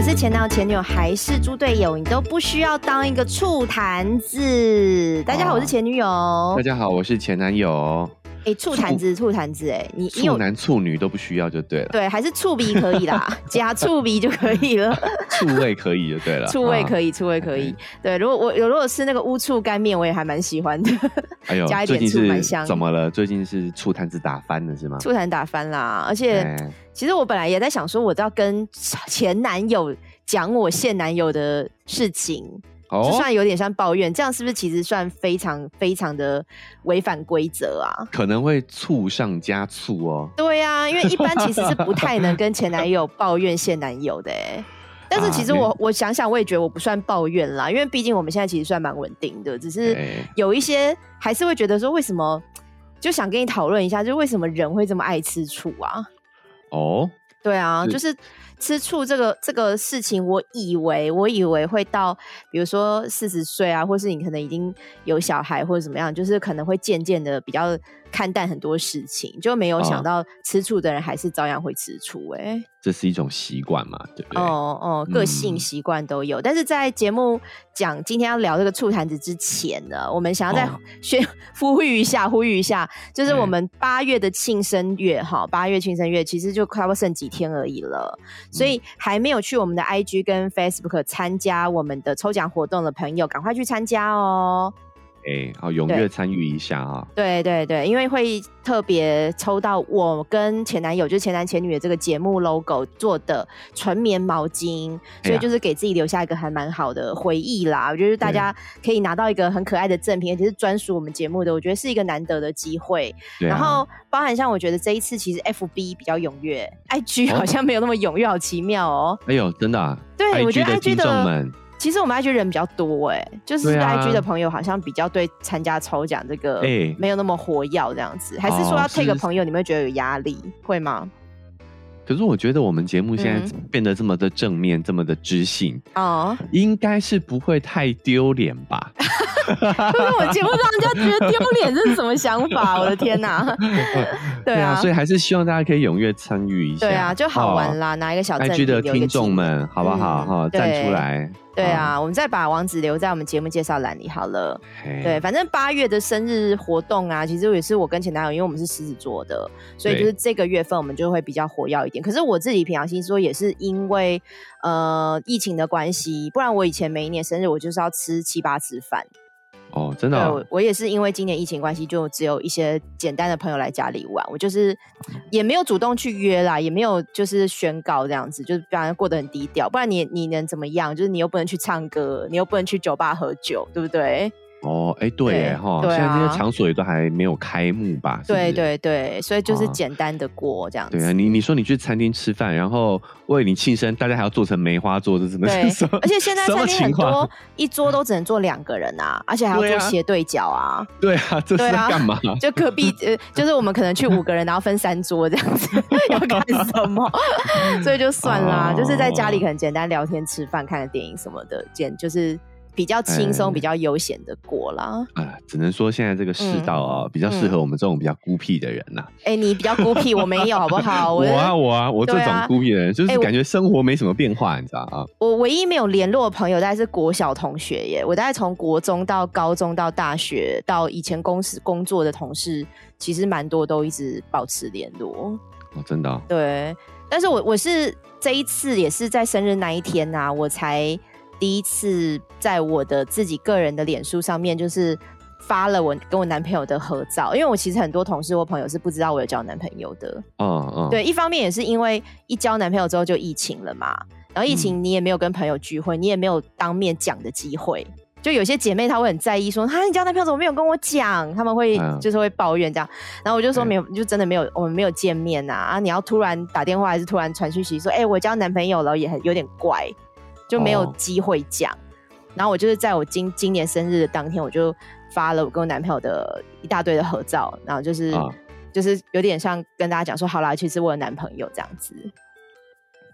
可是前男友前女友还是猪队友，你都不需要当一个醋坛子。大家好，我是前女友。大家好，我是前男友。哎，醋坛子，醋坛子，哎，你处男处女都不需要就对了。对，还是醋鼻可以啦，加醋鼻就可以了。醋味可以就对了。醋味可以，醋味可以。对，如果我有如果是那个乌醋干面，我也还蛮喜欢的。哎呦，加一点醋蛮香。怎么了？最近是醋坛子打翻了是吗？醋坛打翻啦，而且其实我本来也在想说，我要跟前男友讲我现男友的事情。就算有点像抱怨，这样是不是其实算非常非常的违反规则啊？可能会醋上加醋哦。对呀，因为一般其实是不太能跟前男友抱怨现男友的。但是其实我我想想，我也觉得我不算抱怨啦，因为毕竟我们现在其实算蛮稳定的，只是有一些还是会觉得说，为什么就想跟你讨论一下，就为什么人会这么爱吃醋啊？哦，对啊，就是。吃醋这个这个事情，我以为我以为会到，比如说四十岁啊，或是你可能已经有小孩或者怎么样，就是可能会渐渐的比较。看淡很多事情，就没有想到吃醋的人还是照样会吃醋。哎，这是一种习惯嘛，对不对？哦哦，个性习惯都有。但是在节目讲今天要聊这个醋坛子之前呢，我们想要再宣 呼吁一下，呼吁一下，就是我们八月的庆生月哈，八月庆生月其实就快要剩几天而已了，所以还没有去我们的 IG 跟 Facebook 参加我们的抽奖活动的朋友，赶快去参加哦。哎，好，踊跃参与一下啊！对对对，因为会特别抽到我跟前男友，就是前男前女的这个节目 logo 做的纯棉毛巾，所以就是给自己留下一个还蛮好的回忆啦。我觉得大家可以拿到一个很可爱的赠品，而且是专属我们节目的，我觉得是一个难得的机会。然后包含像我觉得这一次其实 FB 比较踊跃，IG 好像没有那么踊跃，好奇妙哦。哎呦，真的？啊对，我觉得 IG 的。其实我们 IG 人比较多哎，就是 IG 的朋友好像比较对参加抽奖这个没有那么活跃这样子，还是说要 take 朋友，你们觉得有压力会吗？可是我觉得我们节目现在变得这么的正面，这么的知性哦，应该是不会太丢脸吧？不是我节目让人家觉得丢脸，这是什么想法？我的天哪！对啊，所以还是希望大家可以踊跃参与一下，对啊，就好玩啦，拿一个小 IG 的听众们，好不好？哈，站出来。对啊，我们再把网址留在我们节目介绍栏里好了。对，反正八月的生日活动啊，其实也是我跟前男友，因为我们是狮子座的，所以就是这个月份我们就会比较活跃一点。可是我自己平常心说，也是因为呃疫情的关系，不然我以前每一年生日我就是要吃七八次饭。哦，真的，我我也是因为今年疫情关系，就只有一些简单的朋友来家里玩，我就是也没有主动去约啦，也没有就是宣告这样子，就是反正过得很低调，不然你你能怎么样？就是你又不能去唱歌，你又不能去酒吧喝酒，对不对？哦，哎，对哈，现在这些场所也都还没有开幕吧？对对对，所以就是简单的过这样子。对啊，你你说你去餐厅吃饭，然后为你庆生，大家还要做成梅花座，这怎么？对，而且现在 餐厅很多，一桌都只能坐两个人啊，而且还要做斜对角啊。对啊，这是干嘛？就隔壁呃，就是我们可能去五个人，然后分三桌这样子，要干什么？所以就算啦，就是在家里可能简单聊天、吃饭、看个电影什么的，简就是。比较轻松、比较悠闲的过啦。啊，只能说现在这个世道啊，比较适合我们这种比较孤僻的人呐。哎，你比较孤僻，我没有，好不好？我啊，我啊，我这种孤僻的人，就是感觉生活没什么变化，你知道啊？我唯一没有联络的朋友，大概是国小同学耶。我大概从国中到高中到大学，到以前公司工作的同事，其实蛮多都一直保持联络。哦，真的？对。但是我我是这一次也是在生日那一天呐，我才。第一次在我的自己个人的脸书上面，就是发了我跟我男朋友的合照，因为我其实很多同事或朋友是不知道我有交男朋友的。嗯嗯，对，一方面也是因为一交男朋友之后就疫情了嘛，然后疫情你也没有跟朋友聚会，你也没有当面讲的机会，就有些姐妹她会很在意，说哈你交男朋友怎么没有跟我讲？他们会就是会抱怨这样，然后我就说没有，就真的没有，我们没有见面呐啊！你要突然打电话还是突然传讯息说，哎，我交男朋友了，也很有点怪。就没有机会讲，然后我就是在我今今年生日的当天，我就发了我跟我男朋友的一大堆的合照，然后就是就是有点像跟大家讲说，好啦，其实我有男朋友这样子。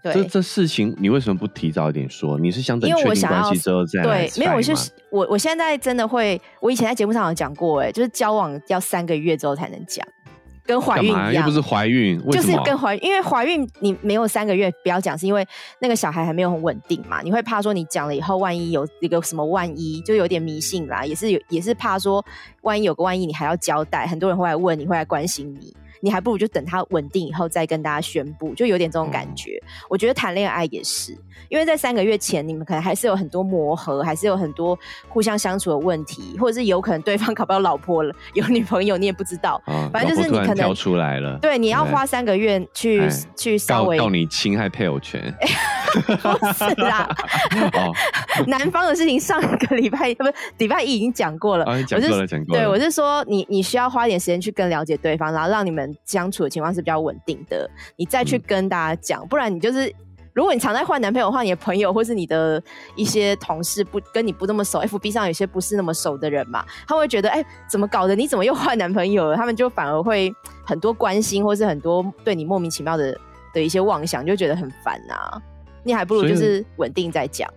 对，这这事情你为什么不提早一点说？你是想等确定关系之后再对？没有，我是我我现在真的会，我以前在节目上有讲过，哎，就是交往要三个月之后才能讲。跟怀孕一样，又不是怀孕，就是跟怀，因为怀孕你没有三个月不要讲，是因为那个小孩还没有很稳定嘛，你会怕说你讲了以后，万一有一个什么万一，就有点迷信啦，也是有，也是怕说万一有个万一，你还要交代，很多人会来问，你会来关心你。你还不如就等他稳定以后再跟大家宣布，就有点这种感觉。我觉得谈恋爱也是，因为在三个月前，你们可能还是有很多磨合，还是有很多互相相处的问题，或者是有可能对方 搞不到老婆了，有女朋友你也不知道。反正就是你可能跳出来了，对，你要花三个月去去稍微告你侵害配偶权。不是啦，男方的事情上个礼拜 不是礼拜一已经讲过了，讲过了，讲过了。对我是说，你你需要花一点时间去更了解对方，然后让你们相处的情况是比较稳定的，你再去跟大家讲。不然你就是，如果你常在换男朋友的话，你的朋友或是你的一些同事不跟你不那么熟，FB 上有些不是那么熟的人嘛，他会觉得，哎，怎么搞的？你怎么又换男朋友了？他们就反而会很多关心，或是很多对你莫名其妙的的一些妄想，就觉得很烦啊。你还不如就是稳定再讲，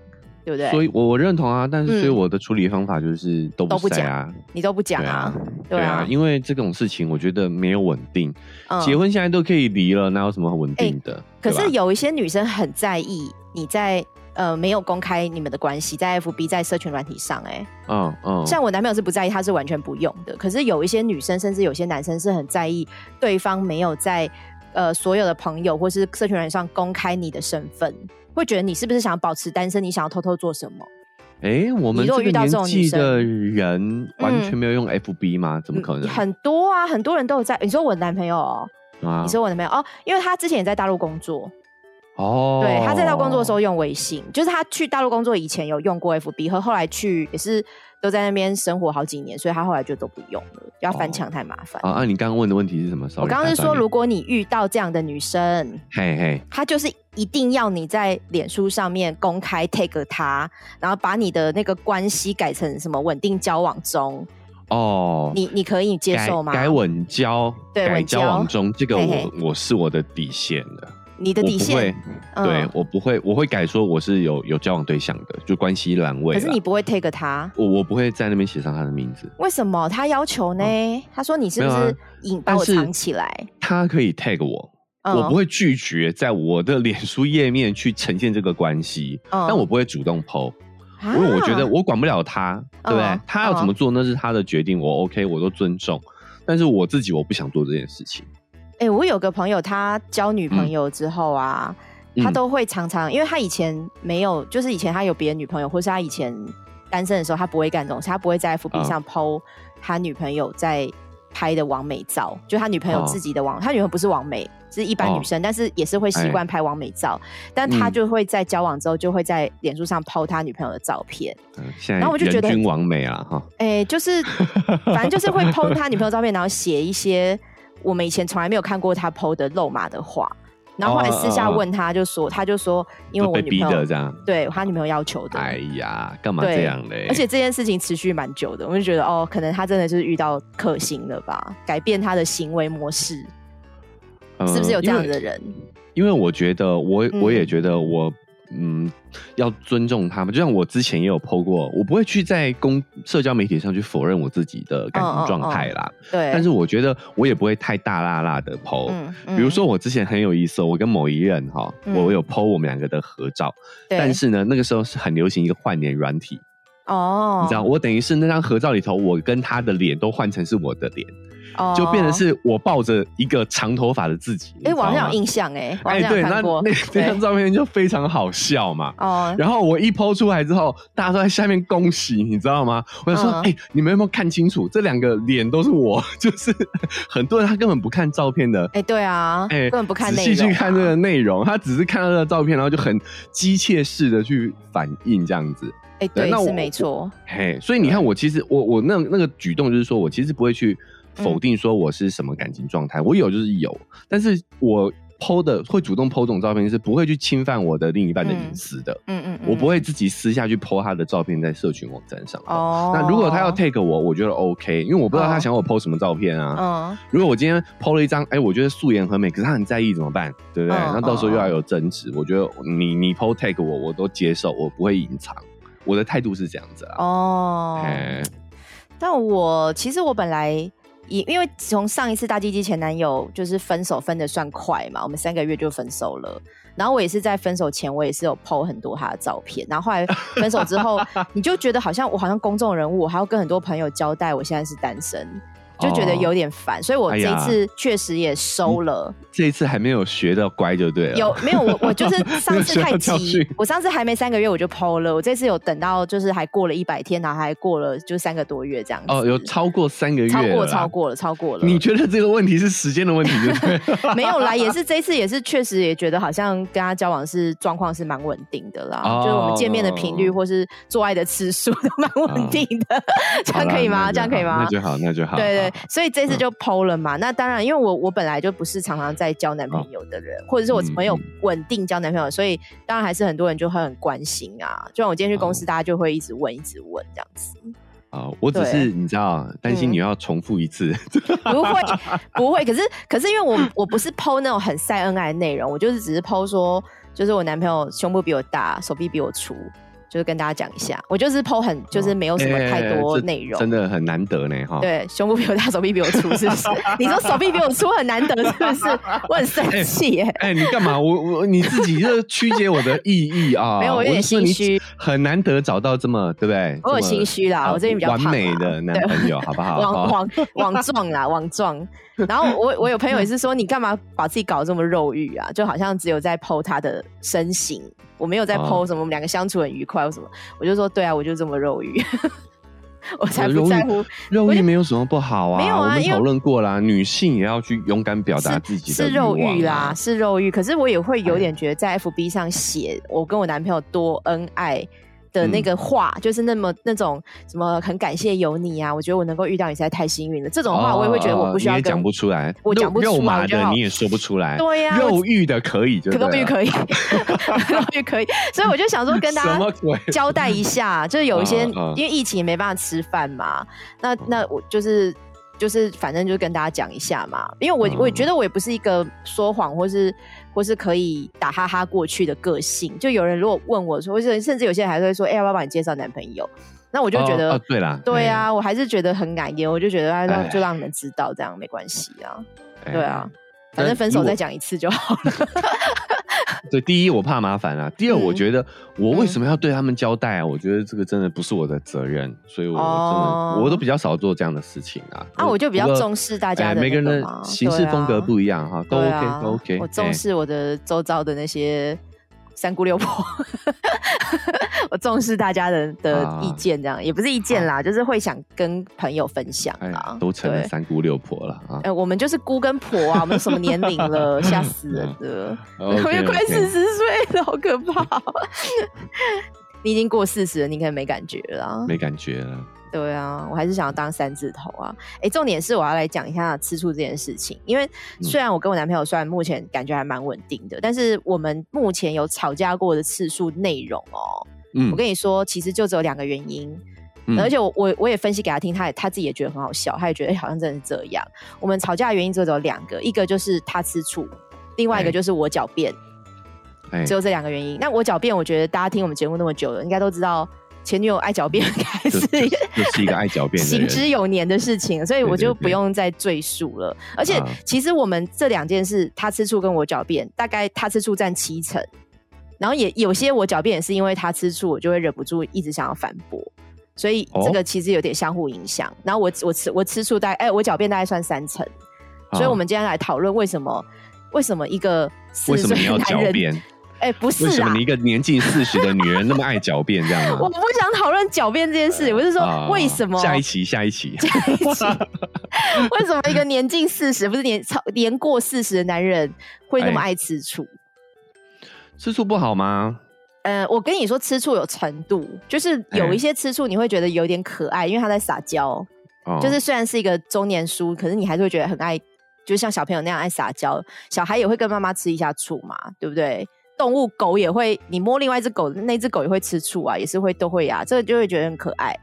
对不对？所以，我我认同啊，但是所以我的处理方法就是都不讲啊，你都不讲啊，对啊，因为这种事情我觉得没有稳定，结婚现在都可以离了，哪有什么稳定的？可是有一些女生很在意你在呃没有公开你们的关系，在 FB 在社群软体上，哎，嗯嗯，像我男朋友是不在意，他是完全不用的。可是有一些女生，甚至有些男生是很在意对方没有在呃所有的朋友或是社群软体上公开你的身份。会觉得你是不是想保持单身？你想要偷偷做什么？哎，我们这个年纪的人完全没有用 FB 吗？怎么可能？很多啊，很多人都有在。你说我男朋友哦，你说我男朋友哦，因为他之前也在大陆工作哦。对，他在大陆工作的时候用微信，就是他去大陆工作以前有用过 FB，和后来去也是。都在那边生活好几年，所以他后来就都不用了，要翻墙太麻烦。啊，你刚刚问的问题是什么？我刚刚是说，如果你遇到这样的女生，嘿嘿，她就是一定要你在脸书上面公开 take 她，然后把你的那个关系改成什么稳定交往中哦，你你可以接受吗？改稳交，对，改交往中，这个我我是我的底线的。你的底线，对我不会，我会改说我是有有交往对象的，就关系栏位。可是你不会 take 他，我我不会在那边写上他的名字。为什么？他要求呢？他说你是不是隐把我藏起来？他可以 take 我，我不会拒绝在我的脸书页面去呈现这个关系，但我不会主动 PO，因为我觉得我管不了他，对不对？他要怎么做那是他的决定，我 OK，我都尊重。但是我自己我不想做这件事情。哎，我有个朋友，他交女朋友之后啊，他都会常常，因为他以前没有，就是以前他有别的女朋友，或是他以前单身的时候，他不会干这种事，他不会在 FB 上 PO 他女朋友在拍的完美照，就他女朋友自己的网，他女朋友不是完美，是一般女生，但是也是会习惯拍完美照，但他就会在交往之后，就会在脸书上 PO 他女朋友的照片，然后我就觉得君完美啊，哈，哎，就是反正就是会 PO 他女朋友照片，然后写一些。我们以前从来没有看过他 PO 的肉麻的话，然后后来私下问他就说，他就说，因为我女朋友这样，对他女朋友要求的。哎呀，干嘛这样嘞？而且这件事情持续蛮久的，我就觉得哦，可能他真的就是遇到克星了吧，改变他的行为模式，是不是有这样的人？因为我觉得，我我也觉得我。嗯，要尊重他们。就像我之前也有 PO 过，我不会去在公社交媒体上去否认我自己的感情状态啦。对。但是我觉得我也不会太大辣辣的 PO。比如说我之前很有意思，我跟某一任哈，我有 PO 我们两个的合照。但是呢，那个时候是很流行一个换脸软体。哦。你知道，我等于是那张合照里头，我跟他的脸都换成是我的脸。就变成是我抱着一个长头发的自己，哎，我好像有印象哎，哎，对，那那那张照片就非常好笑嘛。哦，然后我一抛出来之后，大家都在下面恭喜，你知道吗？我就说，哎，你们有没有看清楚，这两个脸都是我？就是很多人他根本不看照片的，哎，对啊，哎，根本不看，仔细去看这个内容，他只是看到这个照片，然后就很机械式的去反应这样子。哎，对，那是没错。嘿，所以你看，我其实我我那那个举动就是说我其实不会去。否定说我是什么感情状态，我有就是有，但是我剖的会主动剖这种照片，是不会去侵犯我的另一半的隐私的。嗯嗯，我不会自己私下去剖他的照片在社群网站上。哦，那如果他要 take 我，我觉得 OK，因为我不知道他想我剖什么照片啊。嗯，如果我今天剖了一张，哎，我觉得素颜很美，可是他很在意怎么办？对不对？那到时候又要有争执。我觉得你你剖 take 我，我都接受，我不会隐藏。我的态度是这样子啊。哦，但我其实我本来。因因为从上一次大鸡鸡前男友就是分手分的算快嘛，我们三个月就分手了。然后我也是在分手前，我也是有 PO 很多他的照片。然后后来分手之后，你就觉得好像我好像公众人物，我还要跟很多朋友交代我现在是单身。就觉得有点烦，所以我这一次确实也收了。这一次还没有学到乖就对了。有没有我我就是 上次太急，我上次还没三个月我就剖了。我这次有等到就是还过了一百天，然后还过了就三个多月这样子。哦，有超过三个月，超过超过了，超过了。你觉得这个问题是时间的问题对不对？没有啦，也是这一次也是确实也觉得好像跟他交往是状况是蛮稳定的啦，就是我们见面的频率或是做爱的次数都蛮稳定的，这样可以吗？这样可以吗？那就好，那就好。对对，所以这次就。剖了嘛？那当然，因为我我本来就不是常常在交男朋友的人，或者是我没有稳定交男朋友，所以当然还是很多人就会很关心啊。就像我今天去公司，大家就会一直问，一直问这样子。啊，我只是你知道，担心你要重复一次。不会，不会。可是，可是因为我我不是剖那种很晒恩爱的内容，我就是只是剖说，就是我男朋友胸部比我大，手臂比我粗。就是跟大家讲一下，我就是剖很，就是没有什么太多内容，真的很难得呢哈。对，胸部比我大，手臂比我粗，是不是？你说手臂比我粗很难得，是不是？我很生气耶！哎，你干嘛？我我你自己就曲解我的意义啊？没有，我有点心虚。很难得找到这么对不对？我有心虚啦，我这边比较完美的男朋友，好不好？网网网壮啦，网壮。然后我我有朋友也是说，你干嘛把自己搞这么肉欲啊？就好像只有在剖他的身形。我没有在剖什么，我们两个相处很愉快或什么，我就说对啊，我就这么肉欲，我才不在乎肉欲没有什么不好啊。没有啊，我们讨论过啦，女性也要去勇敢表达自己的是肉欲啦，是肉欲。可是我也会有点觉得在 FB 上写我跟我男朋友多恩爱。的那个话，就是那么那种什么很感谢有你啊，我觉得我能够遇到你实在太幸运了。这种话我也会觉得我不需要讲不出来，我讲不出来的你也说不出来。对呀，肉欲的可以就，肉欲可以，肉欲可以。所以我就想说跟大家 交代一下，就是有一些因为疫情也没办法吃饭嘛，那那我就是。就是反正就跟大家讲一下嘛，因为我我也觉得我也不是一个说谎或是或是可以打哈哈过去的个性。就有人如果问我说，或者甚至有些人还会说，哎，要不要帮你介绍男朋友？那我就觉得，对啦，对啊，我还是觉得很感言，我就觉得让就让你们知道，这样没关系啊，对啊，反正分手再讲一次就好了。对，第一我怕麻烦啊，第二我觉得我为什么要对他们交代啊？我觉得这个真的不是我的责任，所以我真的我都比较少做这样的事情啊。啊，我就比较重视大家的每个人的行事风格不一样哈，都 OK 都 OK。我重视我的周遭的那些。三姑六婆，我重视大家的的意见，这样也不是意见啦，就是会想跟朋友分享啦。都成了三姑六婆了啊！哎，我们就是姑跟婆啊，我们什么年龄了？吓死人了！我也快四十岁了，好可怕！你已经过四十了，你可能没感觉了，没感觉了。对啊，我还是想要当三字头啊！哎，重点是我要来讲一下吃醋这件事情，因为虽然我跟我男朋友虽然目前感觉还蛮稳定的，但是我们目前有吵架过的次数内容哦，嗯，我跟你说，其实就只有两个原因，而且我我我也分析给他听，他也他自己也觉得很好笑，他也觉得哎，好像真的是这样。我们吵架的原因只有两个，一个就是他吃醋，另外一个就是我狡辩，只有这两个原因。那我狡辩，我觉得大家听我们节目那么久了，应该都知道。前女友爱狡辩，开始就 是一个爱狡辩、行之有年的事情，所以我就不用再赘述了。而且，其实我们这两件事，他吃醋跟我狡辩，大概他吃醋占七成，然后也有些我狡辩也是因为他吃醋，我就会忍不住一直想要反驳，所以这个其实有点相互影响。然后我我吃我吃醋大概哎，我狡辩大概算三成，所以我们今天来讨论为什么为什么一个四十岁男人。哎，不是啊！为什么你一个年近四十的女人那么爱狡辩这样呢？我不想讨论狡辩这件事，我是说为什么？下一期，下一期，下一期，为什么一个年近四十，不是年超年过四十的男人会那么爱吃醋？吃醋不好吗？呃，我跟你说，吃醋有程度，就是有一些吃醋你会觉得有点可爱，因为他在撒娇。就是虽然是一个中年叔，可是你还是会觉得很爱，就像小朋友那样爱撒娇。小孩也会跟妈妈吃一下醋嘛，对不对？动物狗也会，你摸另外一只狗，那只狗也会吃醋啊，也是会都会呀，这个就会觉得很可爱。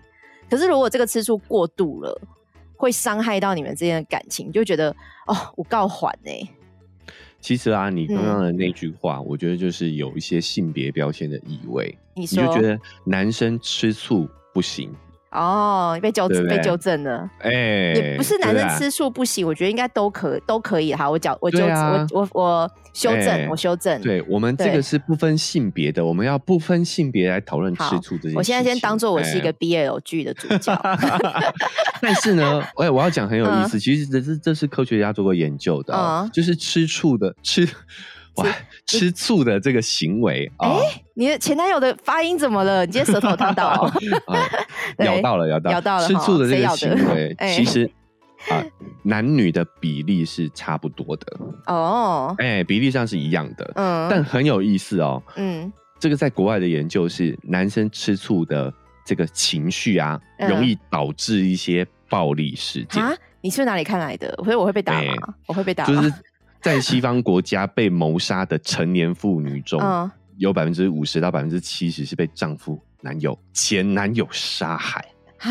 可是如果这个吃醋过度了，会伤害到你们之间的感情，就觉得哦，我告缓呢。其实啊，你刚刚的那句话，我觉得就是有一些性别标签的意味。你就觉得男生吃醋不行，哦，被纠对对被纠正了。哎，也不是男生吃醋不行，我觉得应该都可都可以。哈，我矫我纠我我我修正，哎我修正。对我们这个是不分性别的，我们要不分性别来讨论吃醋这件事情。我现在先当做我是一个哎 BL 剧的主角。但是呢，哎，我要讲很有意嗯思，其实这是这是科学家做过研究的哦，嗯就是吃醋的吃哇 吃醋的这个行为啊，你的前男友的发音怎么了？你今天舌头烫到。哦？哦咬到了咬到咬到了吃醋的这个行为，哎。其实啊男女的比例是差不多的，哦，哎，比例上是一样的，嗯，但很有意思哦，嗯。这个在国外的研究是，男生吃醋的这个情绪啊，嗯。容易导致一些暴力事件，啊，你是哪里看来的？所以我会被打哎。吗？我会被打。吗？就是在西方国家被谋杀的成年妇女中，嗯有百分之五十到百分之七十是被丈夫、男友、前男友杀害。啊，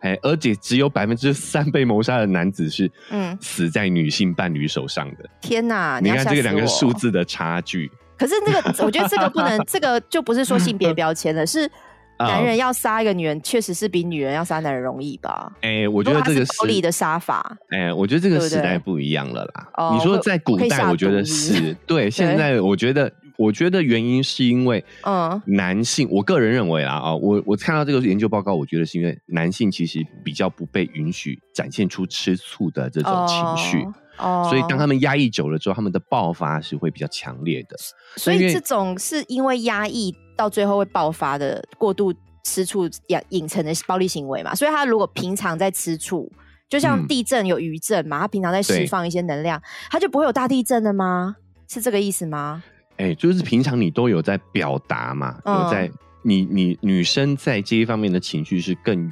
哎，而且只有百分之三被谋杀的男子是嗯死在女性伴侣手上的。天哪！你看这个两个数字的差距，可是那个，我觉得这个不能，这个就不是说性别标签了，是啊男人要杀一个女人，确实是比女人要杀男人容易吧？哎，我我觉得这个暴力的杀法，哎，我觉得这个时代不一样了啦。哦你说在古代，我觉得是 对。现在我觉得，我觉得原因是因为嗯男性，我个人认为啦啊，我我看到这个研究报告，我觉得是因为男性其实比较不被允许展现出吃醋的这种情绪。哦，所以，当他们压抑久了之后，他们的爆发是会比较强烈的。所以这种是因为压抑到最后会爆发的过度吃醋养引成的暴力行为嘛。所以他如果平常在吃醋，就像嗯地震有余震嘛，他平常在释放一些能量，他就不会有大地震了吗？是这个意思吗？哎、就是平常你都有在表达嘛，嗯有在你你女生在这一方面的情绪是更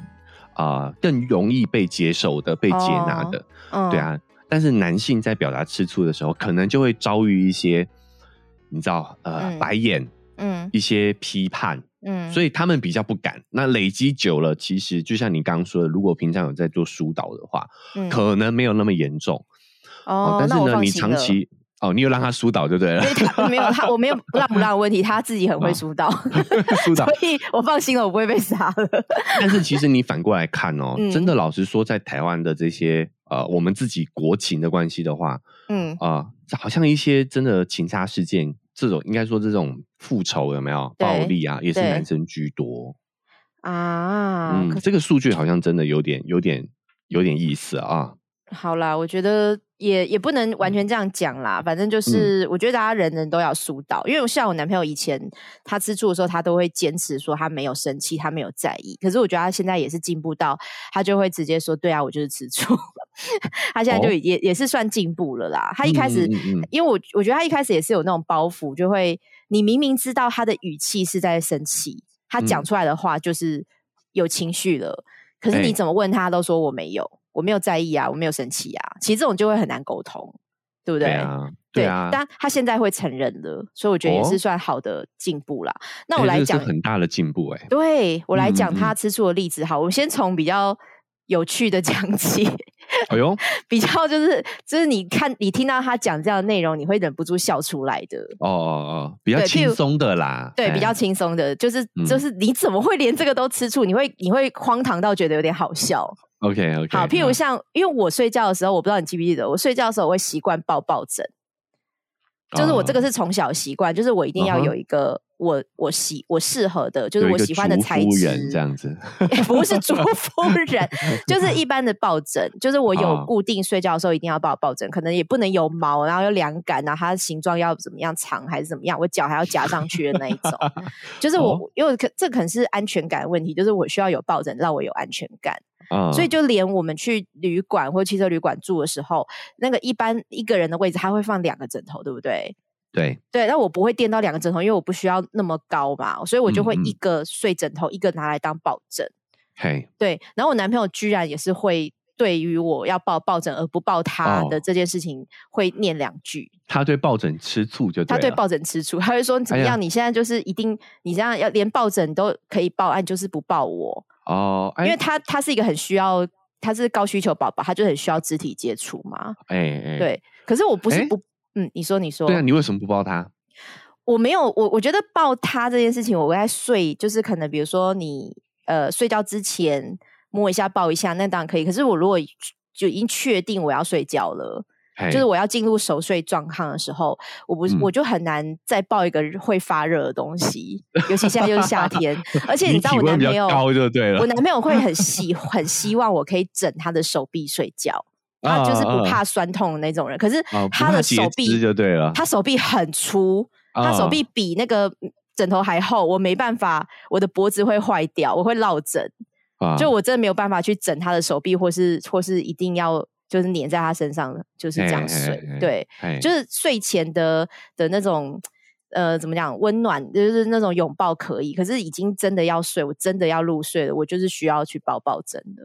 啊、更容易被接受的、被接纳的，嗯，对，啊。但是男性在表达吃醋的时候，可能就会遭遇一些你知道呃、嗯白眼、嗯。一些批判，嗯，所以他们比较不敢。那累积久了，其实就像你刚刚说的，如果平常有在做疏导的话，嗯。可能没有那么严重。哦，但是呢，你长期哦，你有让他疏导就对了。没有他，我没有让不让的问题，他自己很会疏导，疏导。所。以我放心了，我不会被杀了。但是其实你反过来看哦，嗯。真的老实说，在台湾的这些呃，我们自己国情的关系的话，嗯，啊、好像一些真的情杀事件，这种应该说这种复仇有没有暴力啊，也是男生居多。啊，嗯，这个数据好像真的有点、有点、有点意思啊。好啦，我觉得也也不能完全这样讲啦。反正嗯就是，我觉得大家人人都要疏导，因为像我男朋友以前他吃醋的时候，他都会坚持说他没有生气，他没有在意。可是我觉得他现在也是进步到，他就会直接说：“对啊，我就是吃醋。”他现在就哦也、也是算进步了啦。他一开始，嗯嗯嗯嗯因为我我觉得他一开始也是有那种包袱，就会你明明知道他的语气是在生气，他讲嗯出来的话就是有情绪了，可是哎你怎么问他都说我没有，我没有在意啊，我没有生气啊。其实这种就会很难沟通，对不对？对啊，对啊。但他现在会承认了，所以我觉得也是哦算好的进步啦。那我来讲，是很大的进步哎、对我来讲他吃醋的例子，好，我先从比较有趣的 讲起。哎呦，比较就是就是你看你听到他讲这样的内容，你会忍不住笑出来的。哦哦哦，比较轻松的啦，对，哎比较轻松的，就是嗯就是你怎么会连这个都吃醋？你会你会荒唐到觉得有点好笑。OK OK。好，譬如像因为我睡觉的时候，我不知道你记不记得，我睡觉的时候我会习惯抱抱枕，就是我这个哦。是从小习惯，就是我一定要有一个我我喜我适合的，就是我喜欢的竹材质。这样子，不是主夫人，就是一般的抱枕，就是我有哦。固定睡觉的时候一定要抱抱枕，可能也不能有毛，然后有凉感，然后它的形状要怎么样长还是怎么样，我脚还要夹上去的那一种。就是我，哦。因为可这可能是安全感的问题，就是我需要有抱枕让我有安全感，啊所以就连我们去旅馆或汽车旅馆住的时候，那个一般一个人的位置他会放两个枕头，对不对？对，对，那我不会垫到两个枕头，因为我不需要那么高嘛，所以我就会一个睡枕头，一个拿来当抱枕。嘿，对，然后我男朋友居然也是会对于我要抱抱枕而不抱他的哦这件事情会念两句，他对抱枕吃醋就对他对抱枕吃醋，他会说怎么样？你现在就是一定你这样要连抱枕都可以抱，案，就是不抱我，哦，哎因为他他是一个很需要。他是高需求宝宝，他就很需要肢体接触嘛。哎哎，对，可是我不是哎不，嗯，你说你说，对啊，你为什么不抱他？我没有，我我觉得抱他这件事情，我在睡，就是可能比如说你呃睡觉之前摸一下抱一下，那当然可以。可是我如果就已经确定我要睡觉了。就是我要进入熟睡状况的时候，我不是我就很难再抱一个会发热的东西，尤其现在又是夏天，而且你知道我男朋友高就对了，我男朋友会很希 很希望我可以枕他的手臂睡觉，他就是不怕酸痛的那种人。可是他的手臂就对了，他手臂很粗，他手臂比那个枕头还厚，我没办法，我的脖子会坏掉，我会落枕，就我真的没有办法去整他的手臂，或是或是一定要。就是黏在他身上，就是这样睡。对，就是睡前的的那种，呃，怎么讲，温暖，就是那种拥抱可以。可是已经真的要睡，我真的要入睡了，我就是需要去抱抱枕的。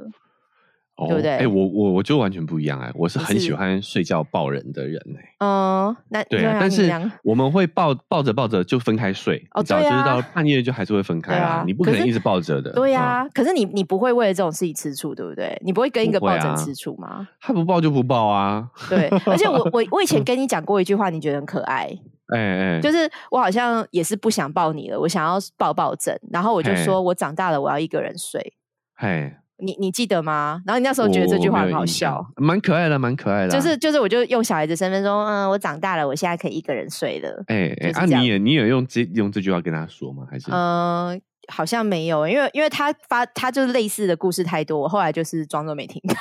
对不对？哎，我我我就完全不一样哎，我是很喜欢睡觉抱人的人哎。嗯，那对啊，但是我们会抱抱着抱着就分开睡，哦，对啊，就是到半夜就还是会分开啊。你不可能一直抱着的。对呀，可是你你不会为了这种事情吃醋，对不对？你不会跟一个抱枕吃醋吗？他不抱就不抱啊。对，而且我 我我以前跟你讲过一句话，你觉得很可爱。哎哎，就是我好像也是不想抱你了，我想要抱抱枕，然后我就说我长大了，我要一个人睡。哎。你你记得吗？然后你那时候觉得这句话很好笑，蛮可爱的，蛮可爱的。就是就是，我就用小孩子身份说，嗯，我长大了，我现在可以一个人睡了。哎哎，啊，你也你也用这用这句话跟他说吗？还是嗯，好像没有，因为因为他发他就是类似的故事太多，我后来就是装作没听到，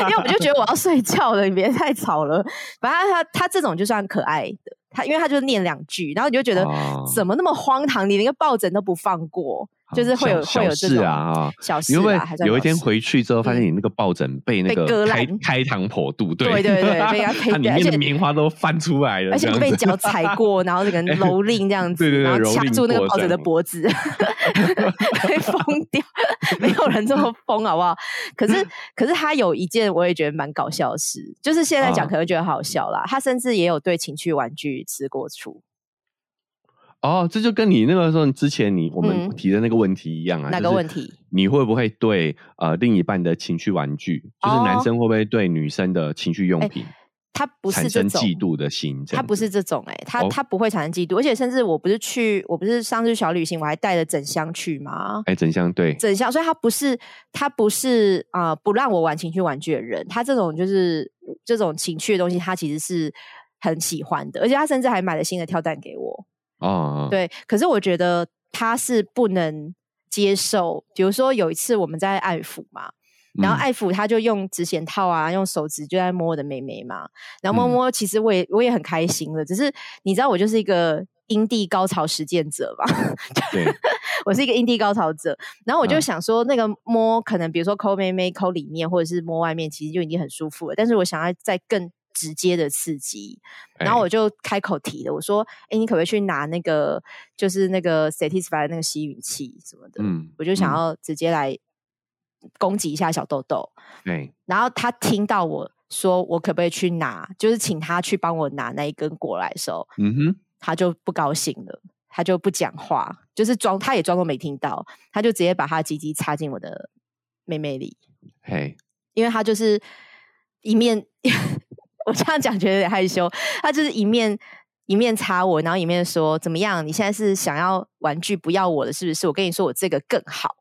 因为我就觉得我要睡觉了，你别太吵了。反正他他这种就算可爱的，他因为他就念两句，然后你就觉得怎么那么荒唐，你连个抱枕都不放过。就是会有会有这种啊，小事啊，有一天回去之后，发现你那个抱枕被那个开开膛破肚，对对对，被他它里面的棉花都翻出来了，而且被脚踩 过，然后这个蹂躏这样子，然后掐住那个抱枕的脖子，会疯掉。没有人这么 疯，好不好？可是可是他有一件我也觉得蛮搞笑的事，就是现在讲可能觉得好笑啦。他甚至也有对情趣玩具吃过醋。哦，这就跟你那个时候之前你我们提的那个问题一样啊。哪个问题？你会不会对呃另一半的情趣玩具，就是男生会不会对女生的情趣用品，他不是产生嫉妒的心？他不是这种哎，他他不会产生嫉妒，而且甚至我不是去，我不是上次小旅行，我还带了整箱去吗？哎，整箱对，整箱，所以他不是他不是啊不让我玩情趣玩具的人，他这种就是这种情趣的东西，他其实是很喜欢的，而且他甚至还买了新的跳蛋给我。哦，对，可是我觉得他是不能接受。比如说有一次我们在爱抚嘛，然后爱抚他就用指显套啊，用手指就在摸我的妹妹嘛，然后摸摸，其实我也我也很开心了。只是你知道，我就是一个阴蒂高潮实践者吧？对，我是一个阴蒂高潮者。然后我就想说，那个摸可能比如说抠妹妹、抠里面，或者是摸外面，其实就已经很舒服了。但是我想要再更。直接的刺激，然后我就开口提了，我说：“哎，你可不可以去拿那个，就是那个 Satisfy 的那个吸吮器什么的？”嗯，我就想要直接来攻击一下小豆豆。对，然后他听到我说我可不可以去拿，就是请他去帮我拿那一根过来的时候，嗯哼，他就不高兴了，他就不讲话，就是装，他也装作没听到，他就直接把他的鸡鸡插进我的妹妹里。嘿，因为他就是一面。我这样讲觉得有点害羞，他就是一面一面插我，然后一面说怎么样？你现在是想要玩具不要我了，是不是？我跟你说，我这个更好。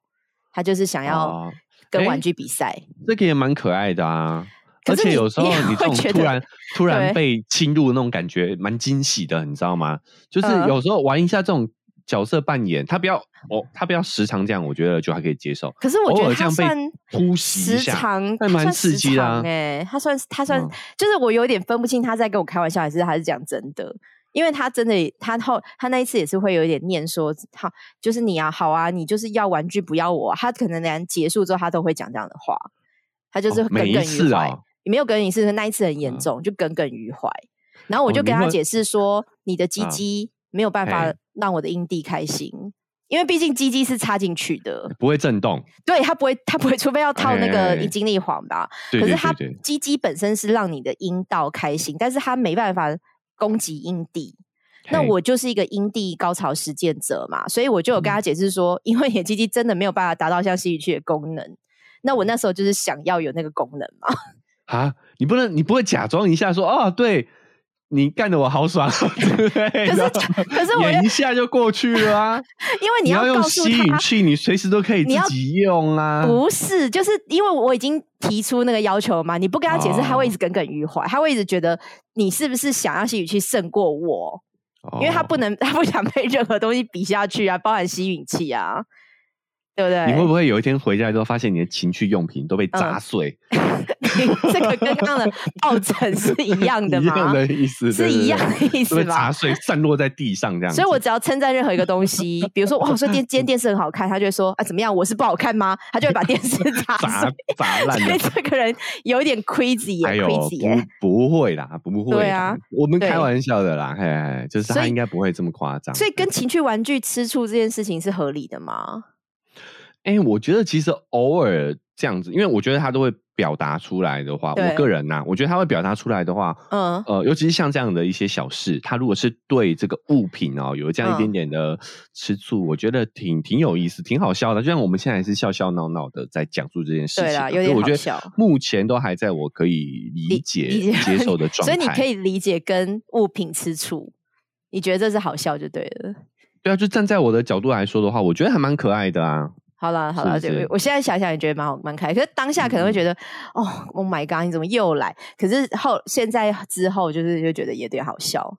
他就是想要跟玩具比赛，这个也蛮可爱的啊。而且有时候你这种突然突然被侵入的那种感觉，蛮惊喜的，你知道吗？就是有时候玩一下这种。角色扮演，他不要哦，他不要时常这样，我觉得就还可以接受。可是我觉得他算呼吸时常，那蛮刺激的。哎，他算他算，就是我有点分不清他在跟我开玩笑，还是他是讲真的。因为他真的，他后他那一次也是会有一点念说，好，就是你啊，好啊，你就是要玩具不要我。他可能连结束之后，他都会讲这样的话。他就是耿耿于怀，也没有耿耿于怀，那一次很严重，就耿耿于怀。然后我就跟他解释说，你的鸡鸡没有办法。让我的阴蒂开心，因为毕竟鸡鸡是插进去的，不会震动。对，它不会，它不会，除非要套那个精力环吧。可是它鸡鸡本身是让你的阴道开心，但是它没办法攻击阴蒂。那我就是一个阴蒂高潮实践者嘛，所以我就有跟他解释说，因为你鸡鸡真的没有办法达到像吸引器的功能。那我那时候就是想要有那个功能嘛。啊，你不能，你不会假装一下说哦，对。你干的我好爽，对不对？可是可是我演一下就过去了啊。因为你要用告诉他，吸吮器，你随时都可以自己用啊。不是，就是因为我已经提出那个要求嘛，你不跟他解释，他会一直耿耿于怀，他会一直觉得你是不是想要吸引器胜过我？因为他不能，他不想被任何东西比下去啊，包含吸引器啊。对不对？你会不会有一天回家之后，发现你的情趣用品都被砸碎？这个跟刚刚的抱枕是一样的吗？一样的意思，是一样的意思吧？砸碎，散落在地上这样。所以我只要称赞任何一个东西，比如说哇，我说今今天电视很好看，他就会说啊，怎么样？我是不好看吗？他就会把电视砸 砸砸烂。所以这个人有一点 crazy，也 crazy。不不会啦，不会。对啊，我们开玩笑的啦，嘿，就是他应该不会这么夸张。所以跟情趣玩具吃醋这件事情是合理的吗？哎，我觉得其实偶尔这样子，因为我觉得他都会表达出来的话，我个人呐，我觉得他会表达出来的话，嗯，呃，尤其是像这样的一些小事，他如果是对这个物品哦有这样一点点的吃醋，我觉得挺挺有意思，挺好笑的。就像我们现在是笑笑闹闹的在讲述这件事情，对啦，有点好笑。目前都还在我可以理解接受的 状态，所以你可以理解跟物品吃醋，你觉得这是好笑就对了。对啊，就站在我的角度来说的话，我觉得还蛮可爱的啊。好了好了，我我现在想想也觉得蛮好蛮开，可是当下可能会觉得哦，Oh my god，你怎么又来？可是后现在之后就是就觉得有点好笑。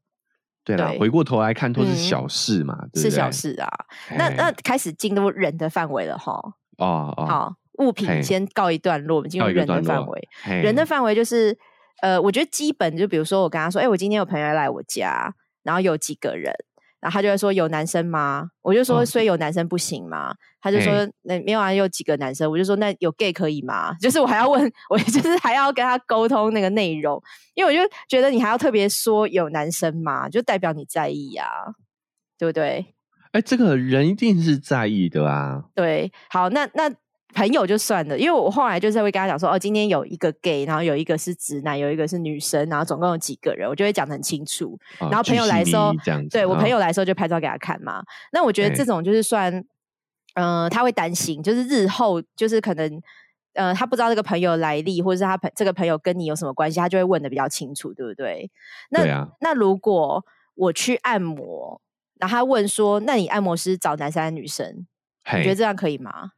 对了，回过头来看都是小事嘛，是小事啊。那那开始进入人的范围了哈。哦哦，好，物品先告一段落，我们进入人的范围。人的范围就是呃，我觉得基本就比如说我跟他说，哎，我今天有朋友来我家，然后有几个人。然后他就会说有男生吗？我就说所以有男生不行吗？他就说那没有啊，有几个男生。我就说那有 gay 可以吗？就是我还要问，我就是还要跟他沟通那个内容，因为我就觉得你还要特别说有男生吗？就代表你在意呀，对不对？哎，这个人一定是在意的啊。对，好，那那。朋友就算了，因为我后来就是会跟他讲说，哦，今天有一个 gay，然后有一个是直男，有一个是女生，然后总共有几个人，我就会讲的很清楚。然后朋友来的时候，对我朋友来的时候就拍照给他看嘛。那我觉得这种就是算，嗯，他会担心，就是日后就是可能，呃，他不知道这个朋友来历，或者是他朋这个朋友跟你有什么关系，他就会问的比较清楚，对不对？那那如果我去按摩，然后他问说，那你按摩师找男生还是女生？你觉得这样可以吗？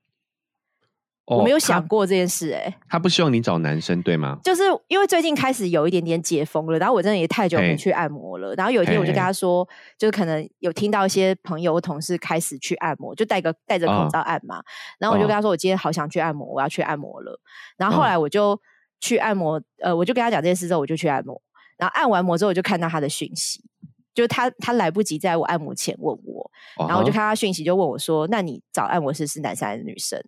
我没有想过这件事，哎，他不希望你找男生，对吗？就是因为最近开始有一点点解封了，然后我真的也太久没去按摩了。然后有一天我就跟他说，就是可能有听到一些朋友、同事开始去按摩，就戴个戴着口罩按嘛。然后我就跟他说，我今天好想去按摩，我要去按摩了。然后后来我就去按摩，呃，我就跟他讲这件事之后，我就去按摩。然后按完摩之后，我就看到他的讯息。就他他来不及在我按摩前问我，然后我就看他讯息，就问我说：“那你找按摩师是男生还是女生？”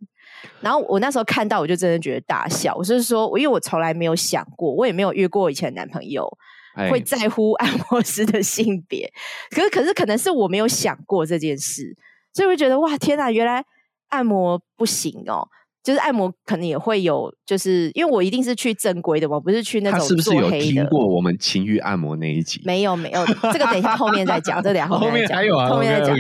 然后我那时候看到，我就真的觉得大笑。我是说，因为我从来没有想过，我也没有遇过以前男朋友会在乎按摩师的性别。可是，可是可能是我没有想过这件事，所以我就觉得哇，天哪，原来按摩不行哦。就是按摩可能也会有，就是因为我一定是去正规的嘛，不是去那种是不是有听过我们情欲按摩那一集？没有没有，这个等一下后面再讲，这等下 后面还有啊，后面再讲。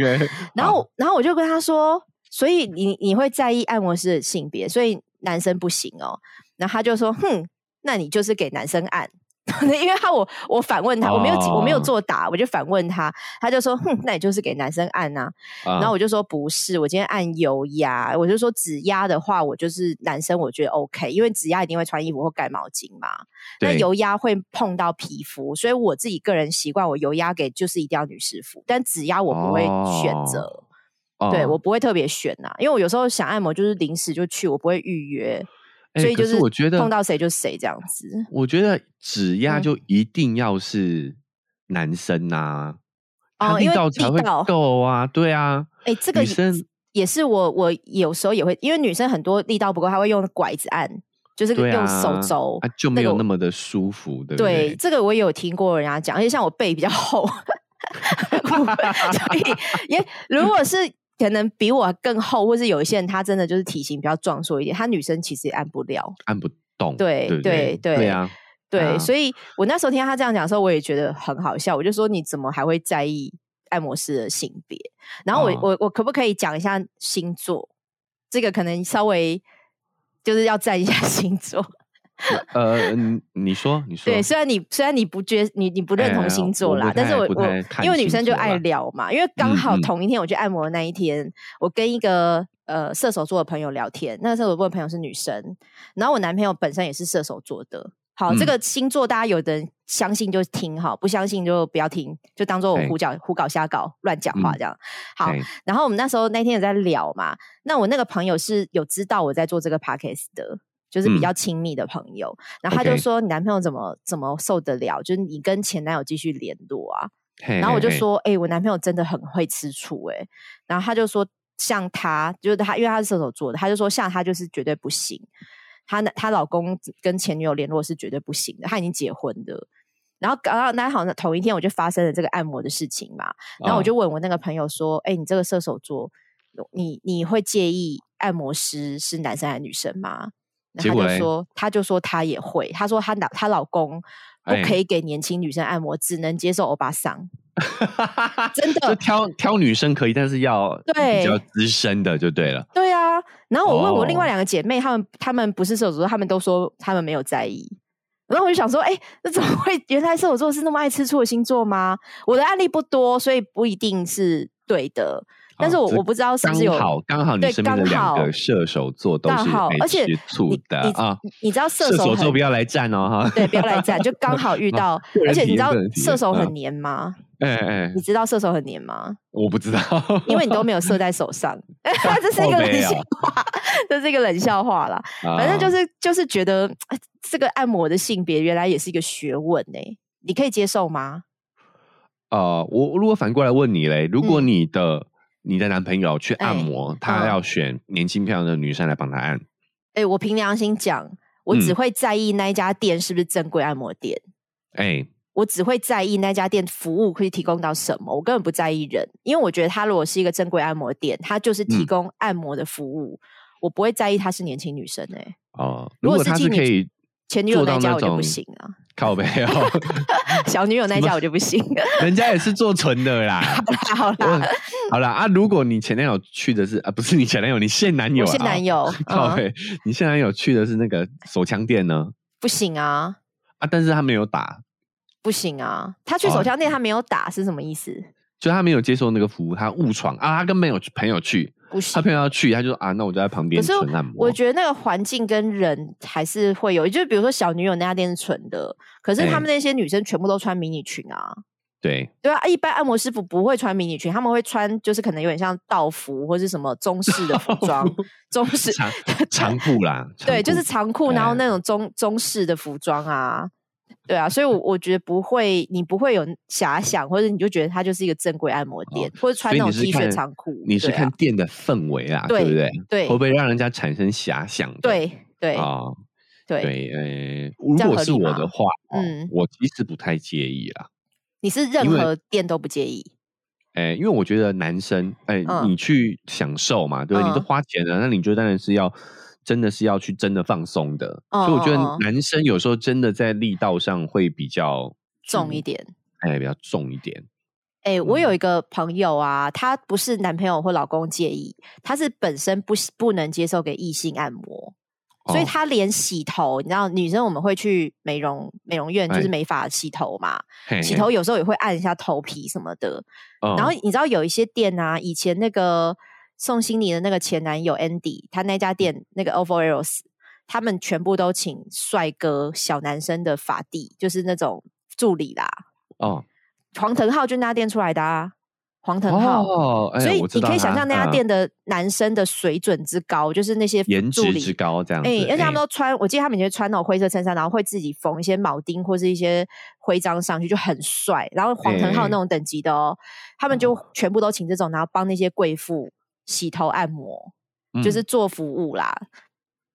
然后然后我就跟他说，所以你你会在意按摩师的性别，所以男生不行哦。然后他就说，哼，那你就是给男生按。因为他我我反问他，我没有我没有作答，我就反问他，他就说，哼，那你就是给男生按呐。然后我就说不是，我今天按油压，我就说指压的话，我就是男生，我觉得 OK，因为指压一定会穿衣服或盖毛巾嘛。那油压会碰到皮肤，所以我自己个人习惯，我油压给就是一定要女士服，但指压我不会选择，对我不会特别选呐，因为我有时候想按摩就是临时就去，我不会预约。所以就是我觉得碰到谁就谁这样子。我觉得指压就一定要是男生呐，哦，力道才会够啊，对啊。哎，这个女生也是我，我有时候也会，因为女生很多力道不够，她会用拐子按，就是用手肘，就没有那么的舒服，对不对？这个我也有听过人家讲，而且像我背比较厚，所以 也如果是。可能比我更厚，或是有一些人他真的就是体型比较壮硕一点，他女生其实也按不了，按不动。对对对对啊，对，所以我那时候听他这样讲的时候，我也觉得很好笑。我就说你怎么还会在意按摩师的性别？然后我我我可不可以讲一下星座？这个可能稍微就是要占一下星座。呃，你你说，你说，对，虽然你虽然你不觉你你不认同星座啦，但是我我因为女生就爱聊嘛，因为刚好同一天我去按摩的那一天，我跟一个呃射手座的朋友聊天，那个射手座的朋友是女生，然后我男朋友本身也是射手座的。好，这个星座大家有的人相信就听哈，不相信就不要听，就当做我胡搅胡搞瞎搞乱讲话这样。好，然后我们那时候那天也在聊嘛，那我那个朋友是有知道我在做这个 podcast 的。就是比较亲密的朋友，然后他就说：“你男朋友怎么怎么受得了？就是你跟前男友继续联络啊？”然后我就说：“哎，我男朋友真的很会吃醋哎。”然后他就说：“像他，就是他，因为他是射手座的，他就说像他就是绝对不行。他他老公跟前女友联络是绝对不行的，他已经结婚的。然后刚刚那好像同一天我就发生了这个按摩的事情嘛。然后我就问我那个朋友说：‘哎，你这个射手座，你你会介意按摩师是男生还是女生吗？’”他就说，他就说他也会。他说他老他老公不可以给年轻女生按摩，只能接受欧巴桑。真的，就挑挑女生可以，但是要对比较资深的就对了。对啊，然后我问我另外两个姐妹，她们她们不是射手座，她们都说她们没有在意。然后我就想说，哎，那怎么会？原来射手座是那么爱吃醋的星座吗？我的案例不多，所以不一定是对的。但是我我不知道是不是有刚好刚好你身边的两个射手座都是而且醋的啊，你知道射手座不要来站哦哈，对，不要来站，就刚好遇 到，而且你知道射手很黏吗？哎哎，你知道射手很黏吗？我不知道，因为你都没有射在手上，这是一个冷笑话，这是一个冷笑话啦。反正就是就是觉得这个按摩的性别原来也是一个学问呢，你可以接受吗？呃，我如果反过来问你嘞，如果你的你的男朋友去按摩，他要选年轻漂亮的女生来帮他按。哎，我凭良心讲，我只会在意那一家店是不是正规按摩店。哎，我只会在意那家店服务可以提供到什么，我根本不在意人，因为我觉得他如果是一个正规按摩店，他就是提供按摩的服务，我不会在意他是年轻女生。哎，哦，如果他是可以前女友那家，我就不行啊。靠背哦，小女友那家我就不行，人家也是做纯的啦。好啦，好啦啊！如果你前男友去的是啊，不是你前男友，你现男友，现男友，靠背，你现男友去的是那个手枪店呢？不行啊！啊，但是他没有打，不行啊！他去手枪店，他没有打是什么意思？就他没有接受那个服务，他误闯啊！他跟没有朋友去。他朋友要去，他就说啊，那我就在旁边纯按摩。我觉得那个环境跟人还是会有，就比如说小女友那家店是纯的，可是他们那些女生全部都穿迷你裙啊。对对啊，一般按摩师傅不会穿迷你裙，他们会穿就是可能有点像道服或是什么中式的 服装，中式长 长裤啦。对，就是长裤，然后那种中中式的服装啊。对啊，所以，我我觉得不会，你不会有遐想，或者你就觉得它就是一个正规按摩店，或者穿那种 T 恤长裤。你是看店的氛围啊，对不对？对，会不会让人家产生遐想？对对啊，对对，呃，如果是我的话，嗯，我其实不太介意啦。你是任何店都不介意？哎，因为我觉得男生，哎，你去享受嘛，对不对？你都花钱了，那你就当然是要。真的是要去真的放松的，所以我觉得男生有时候真的在力道上会比较重一点，哎，比较重一点。哎，我有一个朋友啊，他不是男朋友或老公介意，他是本身不不能接受给异性按摩，所以他连洗头，你知道，女生我们会去美容美容院，就是美发洗头嘛，洗头有时候也会按一下头皮什么的。然后你知道有一些店啊，以前那个。宋心怡的那个前男友 Andy，他那家店那个 Ovo Eros，他们全部都请帅哥小男生的法弟，就是那种助理啦。哦，黄腾浩就那家店出来的啊，黄腾浩。哦，所以你可以想象那家店的男生的水准之高，就是那些颜值之高这样。哎，而且他们都穿，我记得他们以前穿那种灰色衬衫，然后会自己缝一些铆钉或是一些徽章上去，就很帅。然后黄腾浩那种等级的哦，他们就全部都请这种，然后帮那些贵妇。洗头按摩就是做服务啦，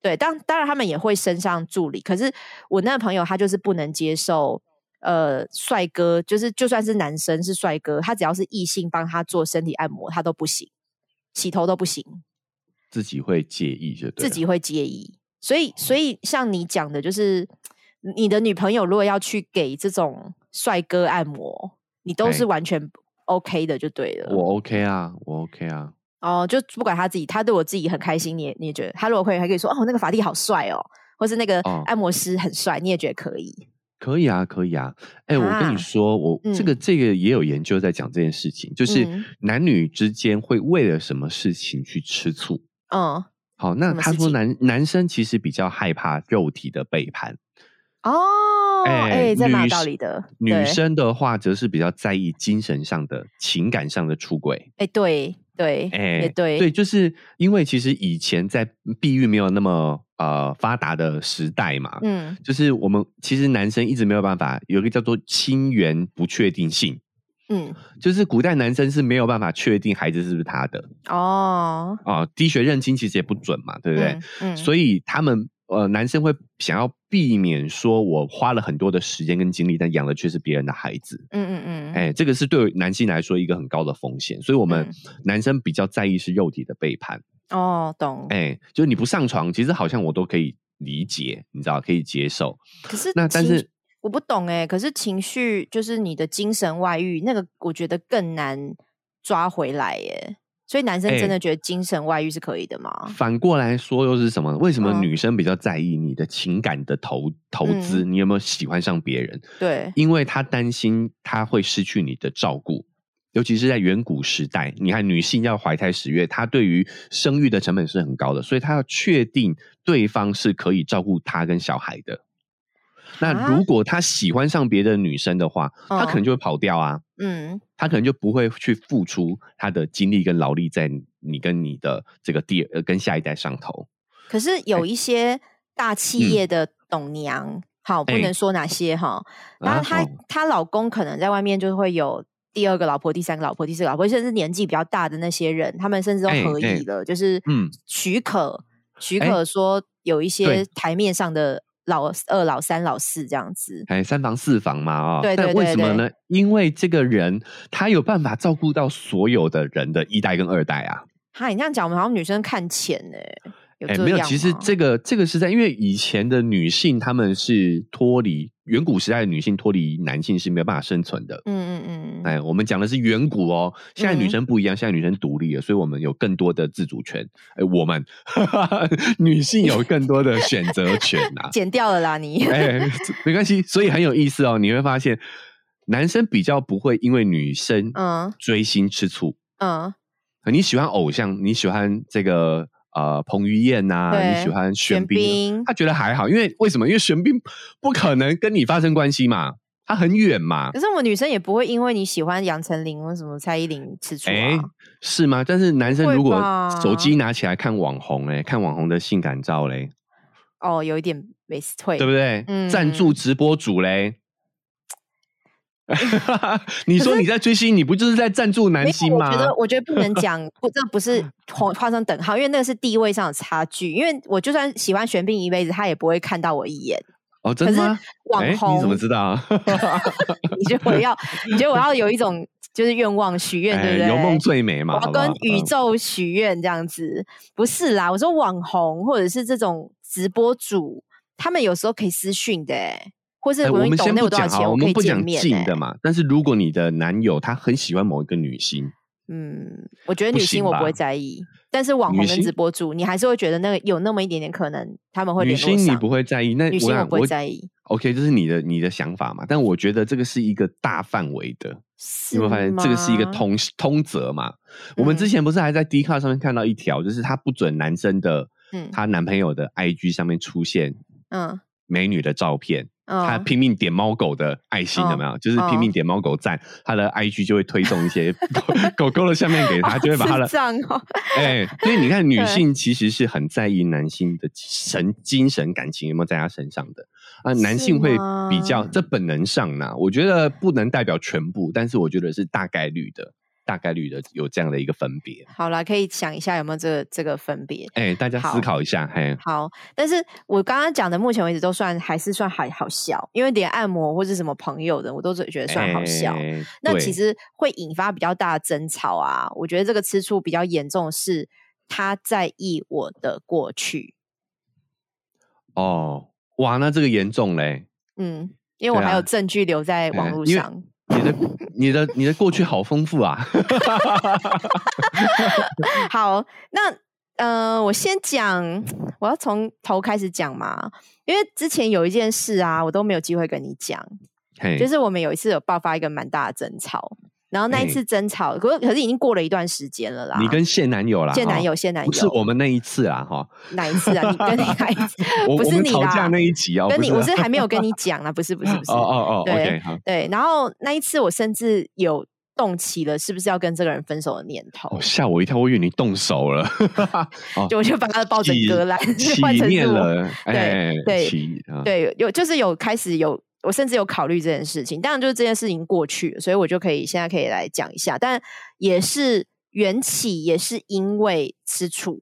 对，当当然他们也会升上助理。可是我那个朋友他就是不能接受，呃，帅哥就是就算是男生是帅哥，他只要是异性帮他做身体按摩，他都不行，洗头都不行，自己会介意就自己会介意。所以，所以像你讲的，就是你的女朋友如果要去给这种帅哥按摩，你都是完全 OK 的，就对了。我 OK 啊，我 OK 啊。哦，就不管他自己，他对我自己很开心，你也你也觉得他如果会还可以说哦，那个法蒂好帅哦，或是那个哦按摩师很帅，你也觉得可以？可以啊，可以啊。哎、我跟啊你说，我、这嗯个这个也有研究在讲这件事情，就是嗯男女之间会为了什么事情去吃醋。嗯，好，那他说男男生其实比较害怕肉体的背叛，哦，哎、哎这蛮有道理的。女生的话则是比较在意精神上的、情感上的出轨。哎、对对，哎、也对，对，就是因为其实以前在避孕没有那么呃发达的时代嘛，嗯就是我们其实男生一直没有办法有一个叫做亲缘不确定性，嗯，就是古代男生是没有办法确定孩子是不是他的哦，啊、滴血认亲其实也不准嘛，对不对？嗯？嗯，所以他们呃男生会想要避免说我花了很多的时间跟精力，但养的却是别人的孩子。嗯嗯嗯，哎，这个是对男性来说一个很高的风险，所以我们嗯男生比较在意是肉体的背叛。哦，懂。哎，就是你不上床，其实好像我都可以理解，你知道，可以接受。可是那但是我不懂哎、可是情绪就是你的精神外遇，那个我觉得更难抓回来耶。所以男生哎真的觉得精神外遇是可以的吗？反过来说又是什么？为什么嗯女生比较在意你的情感的投投资？嗯你有没有喜欢上别人？对，因为她担心她会失去你的照顾，尤其是在远古时代，你看女性要怀胎十月，她对于生育的成本是很高的，所以她要确定对方是可以照顾她跟小孩的。那啊？如果他喜欢上别的女生的话，他可能嗯就会跑掉啊。嗯。他可能就不会去付出他的精力跟劳力在你跟你的这个第呃跟下一代上头。可是。有一些大企嗯。业的董娘，好不哎。能说哪些哈，然后她她老公可能在外面就会有第二个老婆、第三个老婆、第四个老婆，甚至年纪比较大的那些人，他们甚至都哎合哎意了，就是嗯。许可许哎。可说有一些台面上的老二、老三、老四这样子。哎，三房四房嘛啊、哦，对为什么呢？因为这个人他有办法照顾到所有的人的一代跟二代啊。哈，你这样讲，我们好像女生看钱呢、有哎，没有，其实这个这个是在因为以前的女性她们是脱离远古时代的女性脱离男性是没有办法生存的。嗯嗯嗯，哎，我们讲的是远古哦，现在女嗯生不一样，现在女生独立了，所以我们有更多的自主权。哎，我们 女性有更多的选择权呐、剪掉了啦你。哎，这没关系，所以很有意思哦。你会发现，男生比较不会因为女生嗯追星吃醋。嗯，你喜欢偶像，你喜欢这个呃彭于晏呐、对你喜欢玄玄彬，他觉得还好，因为为什么？因为玄彬不可能跟你发生关系嘛，他很远嘛可。是我们女生也不会因为你喜欢杨丞琳或什么蔡依林吃醋哎、啊。是吗？但是男生如果手机拿起来看网红、哎，看网红的性感照嘞，哦，有一点没退，对不对？嗯赞助直播主嘞。你说你在追星，你不就是在赞助男星吗？我觉得，我觉得不能讲，不，这不是画画上等号，因为那个是地位上的差距。因为我就算喜欢玄彬一辈子，他也不会看到我一眼。哦，真的网红，你怎么知道啊？你觉得我要，你觉得我要有一种就是愿望许愿，对不对？哎有梦最美嘛，我跟宇嗯宙许愿这样子，不是啦。我说网红或者是这种直播主，他们有时候可以私讯的、欸，或是哎我们不讲好，我们不讲。近的嘛。但是如果你的男友他很喜欢某一个女星，嗯，我觉得女星我不会在意，但是网红跟直播主，你还是会觉得那个有那么一点点可能他们会女。星你不会在意，那女星我不会在意，OK，这是你的你的想法嘛？但我觉得这个是一个大范围的，你有没有发现这个是一个通通则嘛？我们之嗯前不是还在 d 卡上面看到一条，就是他不准男生的嗯她男朋友的 IG 上面出现嗯美女的照片，他嗯，拼命点猫狗的爱心有没有？就是拼命嗯点猫狗赞，他的 IG 就会推送一些狗 狗狗的下面给他，就会把他的哎，所以你看，女性其实是很在意男性的神精神感情有没有在他身上的。啊，男性会比较吗？这本能上呢，我觉得不能代表全部，但是我觉得是大概率的，大概率的有这样的一个分别。好了，可以想一下有没有这个这个分别。哎，大家思考一下，嘿，好，但是我刚刚讲的，目前为止都算还是算还好笑，因为连按摩或是什么朋友的，我都觉得算好笑。那其实会引发比较大的争吵啊。我觉得这个吃醋比较严重是他在意我的过去，哦，哇，那这个严重嘞，嗯，因为我还有证据留在网络上。你的你的你的过去好丰富啊，好，那呃，我先讲，我要从头开始讲嘛，因为之前有一件事啊，我都没有机会跟你讲，嘿，就是我们有一次有爆发一个蛮大的争吵，然后那一次争吵，可可是已经过了一段时间了啦。你跟现男友啦，哈现男友，现男友不是我们那一次啦，哈，哪一次啊？你跟你 哪一次？我不是你啦们吵架那一集啊，跟你我是还没有跟你 讲啊，不是不是不是哦哦哦对对，然后那一次我甚至有动起了是不是要跟这个人分手的念头哦，，吓我一跳，我以为你动手了，哦就我就把他的抱枕起割烂，成念了，哎，对对，有就是有开始有，我甚至有考虑这件事情。当然，就是这件事情过去了，所以我就可以现在可以来讲一下。但也是缘起，也是因为吃醋。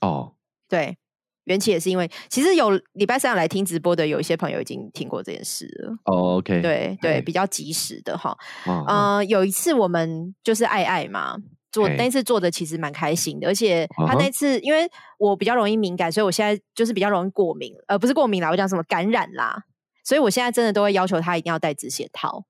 哦，对，缘起也是因为，其实有礼拜三有来听直播的，有一些朋友已经听过这件事了。哦，OK，对对，哎比较及时的哈。嗯，有一次我们就是爱爱嘛，做那一次做的其实蛮开心的，而且他那次因为我比较容易敏感，所以我现在就是比较容易过敏，呃，不是过敏啦，我讲什么感染啦，所以我现在真的都会要求他一定要戴止血套。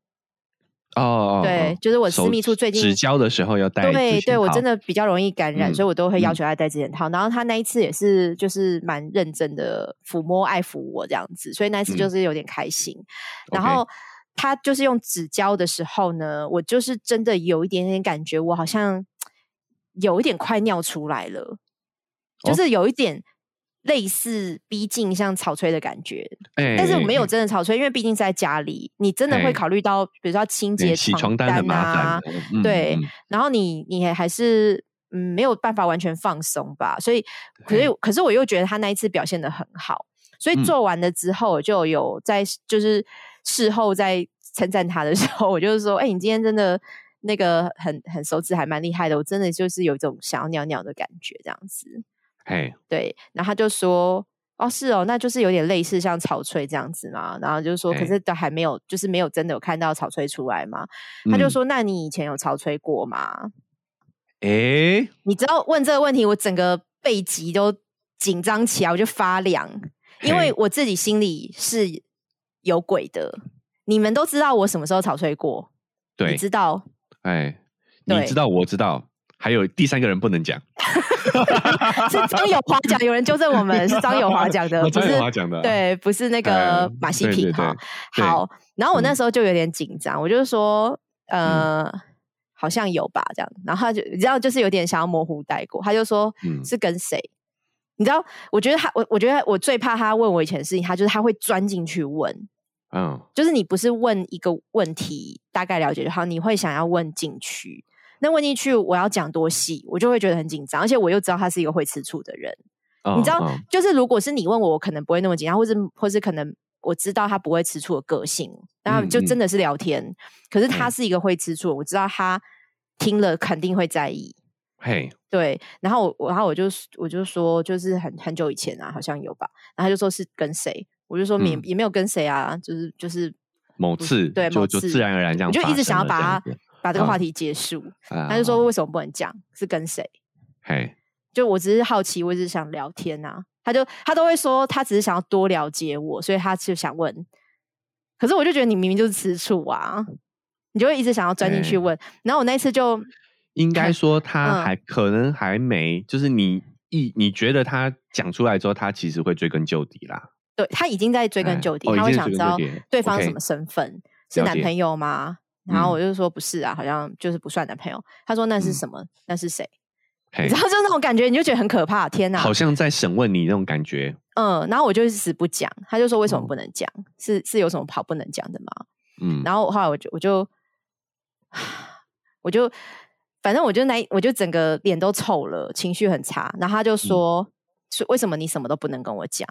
哦对就是我私密处最近指交的时候要戴，对对，我真。的比较容易感染，嗯所以我都会要嗯求他戴止血套。然后他那一次也是就是蛮认真的抚摸爱抚我这样子，所以那一次嗯就是有点开心。然后他就是用纸胶的时候呢，我就是真的有一点点感觉，我好像有一点快尿出来了，就哦是有一点类似逼近像草吹的感觉，哎，但是我没有哎真的草吹，因为毕竟是在家里，你真的哎会考虑到，比如说清哎洁洗床单啊对嗯然后你你还是嗯没有办法完全放松吧，所以可是嘿可是我又觉得他那一次表现的很好，所以嗯做完了之后我就有在就是事后在称赞他的时候，我就是说，哎、你今天真的那个很很手指还蛮厉害的，我真的就是有一种想要尿尿的感觉这样子。嘿，对，然后他就说。哦，是哦，那就是有点类似像草吹这样子嘛，然后就是说，可是都还没有，就是没有真的有看到草吹出来嘛。他就嗯，说，那你以前有草吹过吗？哎，你知道问这个问题，我整个背脊都紧张起来，我就发凉，因为我自己心里是有鬼的。你们都知道我什么时候草吹过，你，知道？哎，你知道，我知道，还有第三个人不能讲，是张友华讲，有人纠正我们，是张友华讲的，哦张不是友华讲的对，不是那个呃马西平哈。好，然后我那嗯时候就有点紧张，我就说，呃。好像有吧，这样，然后他就你知道，就是有点想要模糊带过。他就说，嗯是跟谁？你知道，我觉得他，我我觉得我最怕他问我以前的事情，他就是他会钻进去问，嗯，就是你不是问一个问题大概了解就好，你会想要问进去。那问进去，我要讲多细，我就会觉得很紧张，而且我又知道他是一个会吃醋的人。你知道，嗯就是如果是你问我，我可能不会那么紧张，或是或是可能我知道他不会吃醋的个性，然后就真的是聊天。可是他嗯是一个会吃醋的，我知道他听了肯定会在意。嘿，对，然后我我然后我就我就说，就是很很久以前啊，好像有吧。然后他就说是跟谁，我就说也、嗯也没有跟谁啊，就是就是某次对某次就就自然而然这样我就一直想要把他把这个话题结束。啊他就说为什么不能讲是跟谁？嘿，就我只是好奇，我只是想聊天啊。他就他都会说他只是想要多了解我，所以他就想问。可是我就觉得你明明就是吃醋啊，你就会一直想要钻进去哎问。然后我那次就应该说他嗯还可能还没，就是你一你觉得他讲出来之后，他其实会追根究底啦。对他已经在追根哎究底，他会想知道对方什么身份，是男朋友吗？然后嗯我就说不是啊，好像就是不算男朋友。他说那是嗯什么？那是谁？嘿你知道，就那种感觉，你就觉得很可怕。天哪！好像在审问你那种感觉。嗯，然后我就一直不讲，他就说为什么嗯不能讲？是是有什么好不能讲的吗？嗯，然后后来我就我就我就反正我就那我就整个脸都臭了，情绪很差。然后他就说：“是为什么你什么都不能跟我讲？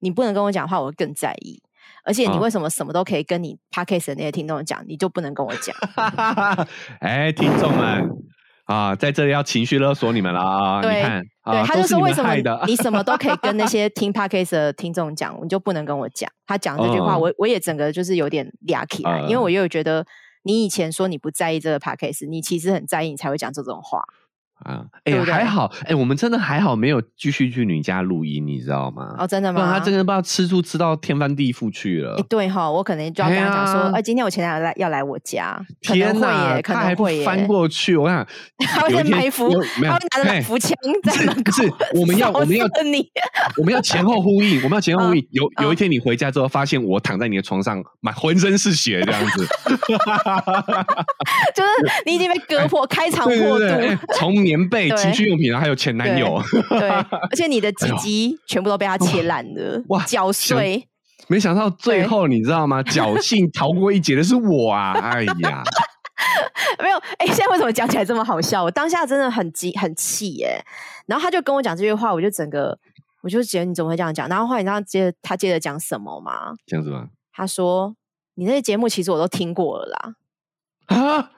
你不能跟我讲的话，我会更在意。而且你啊为什么什么都可以跟你 podcast 的那些听众讲，你就不能跟我讲？哎，听众们啊，在这里要情绪勒索你们了啊！你对看，对，啊他就说为什么你什么都可以跟那 些听 podcast 的听众讲，你就不能跟我讲？他讲这句话，嗯我我也整个就是有点俩起来，因为嗯我又有觉得你以前说你不在意这个 podcast，你其实很在意，你才会讲这种话。啊，哎、还好，哎、我们真的还好，没有继续去你家录音，你知道吗？哦，真的不然吗？他真的不知道吃醋吃到天翻地覆去了哎、。对哈，我可能就要跟他讲说，哎今天我前男友来要来我家，可天能会耶，可他还不能会，翻过去，我想他 会有一天在埋伏他会拿着埋嘿伏枪在门口，是是我们要我们要你，我们要前后呼应，我们要前后呼应。有有一嗯天你回家之后，发现我躺在你的床上，满浑身是血这样子，就是你已经被割破，开肠对破肚，从棉被、对情趣用品，然后还有前男友，对，而且你的鸡鸡全部都被他切烂了，哇绞碎。没想到最对后你知道吗？侥幸逃过一劫的是我啊！哎呀，没有，哎、现在为什么讲起来这么好笑？我当下真的很急很气耶。然后他就跟我讲这句话，我就整个我就觉得你怎么会这样讲？然后后来你知道接着他接着讲什么吗？讲什么？他说：“你那些节目其实我都听过了啦。”啊，现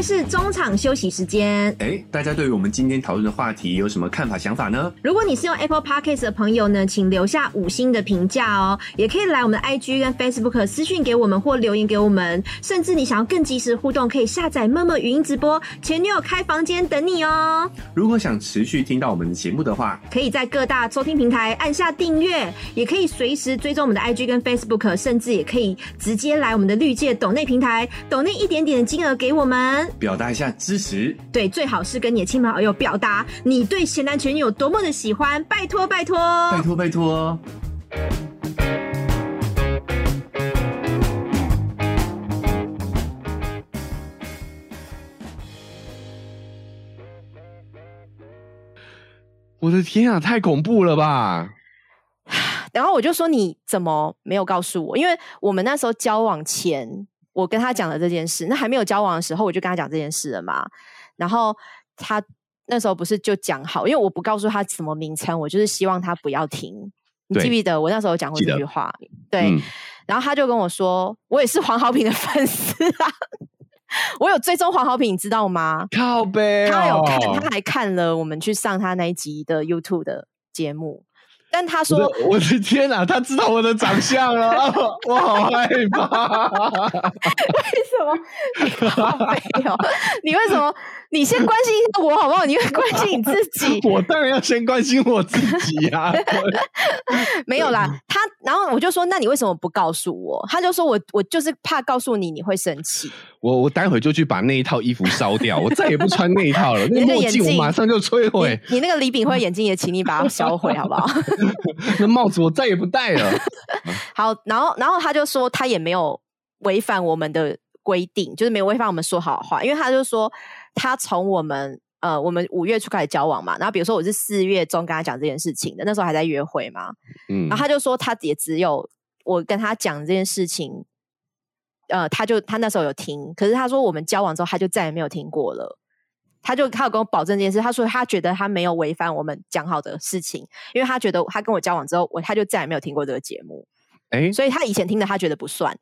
在是中场休息时间。哎，大家对于我们今天讨论的话题有什么看法、想法呢？如果你是用 Apple Podcast 的朋友呢，请留下五星的评价哦，也可以来我们的 IG 跟 Facebook 私讯给我们或留言给我们，甚至你想要更及时互动，可以下载陌陌语音直播，前女友开房间等你哦。如果想持续听到我们的节目的话，可以在各大收听平台按下订阅，也可以随时追踪我们的 IG 跟 Facebook，甚至也可以直接来我们的绿界抖内平台抖内一点点的金额给我们。表达一下支持。对，最好是跟你的亲朋好友表达你对前男前女有多么的喜欢，拜托拜托。拜托拜托。我的天啊，太恐怖了吧！然后我就说：“你怎么没有告诉我？因为我们那时候交往前，我跟他讲了这件事。那还没有交往的时候，我就跟他讲这件事了嘛。然后他那时候不是就讲好，因为我不告诉他什么名称，我就是希望他不要听。你记不记得我那时候有讲过这句话？对。嗯然后他就跟我说：“我也是黄好平的粉丝啊，我有追踪黄好平，你知道吗？靠背、哦，他有看，他还看了我们去上他那一集的 YouTube 的节目。但他我说的我的天啊，他知道我的长相了，我好害怕。为什么？你好没有？你为什么？你先关心一下我好不好？你会关心你自己？我当然要先关心我自己啊！没有啦，他然后我就说，那你为什么不告诉我？他就说我我就是怕告诉你你会生气。我我待会就去把那一套衣服烧掉，我再也不穿那一套了。那墨镜我马上就摧毁，你你那个李炳辉眼镜也请你把它销毁好不好？那帽子我再也不戴了。好，然后然后他就说他也没有违反我们的规定，就是没有违反我们说好的话，因为他就说他从我们呃我们五月初开始交往嘛，然后比如说我是四月中跟他讲这件事情的，那时候还在约会嘛，嗯然后他就说他也只有我跟他讲这件事情，呃，他就他那时候有听，可是他说我们交往之后他就再也没有听过了。他就他有跟我保证这件事，他说他觉得他没有违反我们讲好的事情，因为他觉得他跟我交往之后，我他就再也没有听过这个节目，哎、所以他以前听的他觉得不算。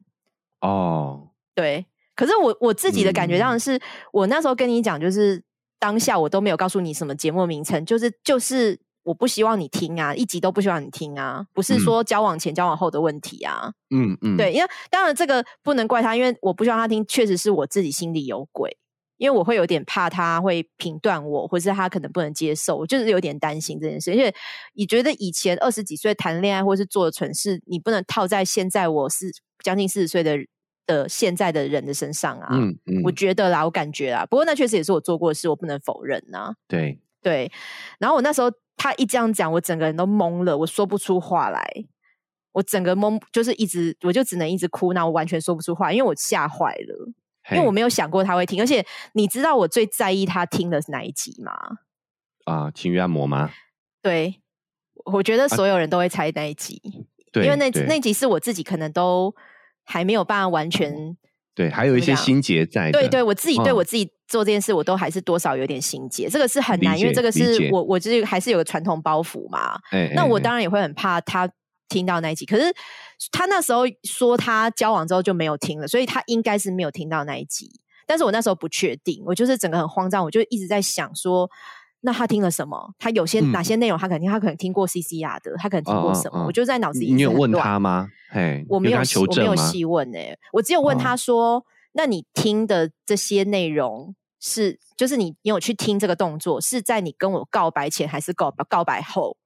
哦，对，可是我我自己的感觉嗯当然是、我那时候跟你讲，就是当下我都没有告诉你什么节目名称，就是就是我不希望你听啊，一集都不希望你听啊，不是嗯说交往前交往后的问题啊。嗯嗯，对，因为当然这个不能怪他，因为我不希望他听，确实是我自己心里有鬼。因为我会有点怕他会评断我，或是他可能不能接受，我就是有点担心这件事。因为你觉得以前二十几岁谈恋爱或是做的蠢事，你不能套在现在我是将近四十岁的的现在的人的身上啊。嗯嗯，我觉得啦，我感觉啦，不过那确实也是我做过的事，我不能否认呐、对，对，然后我那时候他一这样讲，我整个人都懵了，我说不出话来，我整个懵，就是一直我就只能一直哭，那我完全说不出话，因为我吓坏了，因为我没有想过他会听，而且你知道我最在意他听的是哪一集吗？啊，情欲按摩吗？对，我觉得所有人都会猜那一集，对，因为那那集是我自己可能都还没有办法完全。对，还有一些心结在的。对对，我自己对嗯我自己做这件事，我都还是多少有点心结，这个是很理难，因为解这个是我我就是还是有个传统包袱嘛。哎，那我哎当然也会很怕他听到那一集，可是他那时候说他交往之后就没有听了，所以他应该是没有听到那一集。但是我那时候不确定，我就是整个很慌张，我就一直在想说，那他听了什么？他有些、嗯哪些内容他可能听，他可能听过 CCR 的，他可能听过什么？嗯我就在脑子里你你有问他吗？嘿，我没有我没有？细问哎、我只有问哦他说：“那你听的这些内容，是，就是你你有去听这个动作，是在你跟我告白前还是告告白后？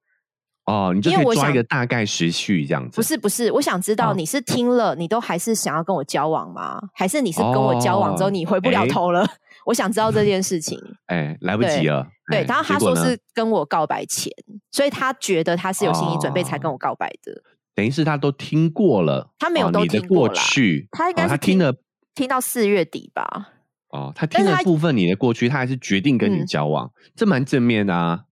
哦，你就因为我想可以抓一个大概时序这样子。不是不是，我想知道啊你是听了，你都还是想要跟我交往吗？还是你是跟我交往之后哦你回不了诶头了？我想知道这件事情。哎，来不及了。对，哎然后他说是跟我告白前，所以他觉得他是有心理准备才跟哦我告白的。等于是他都听过了，他没有都哦你的过听过啦去，哦他应该是听他听了听到四月底吧，哦，他听了部分你的过去，他还是决定跟你嗯交往，这蛮正面的啊。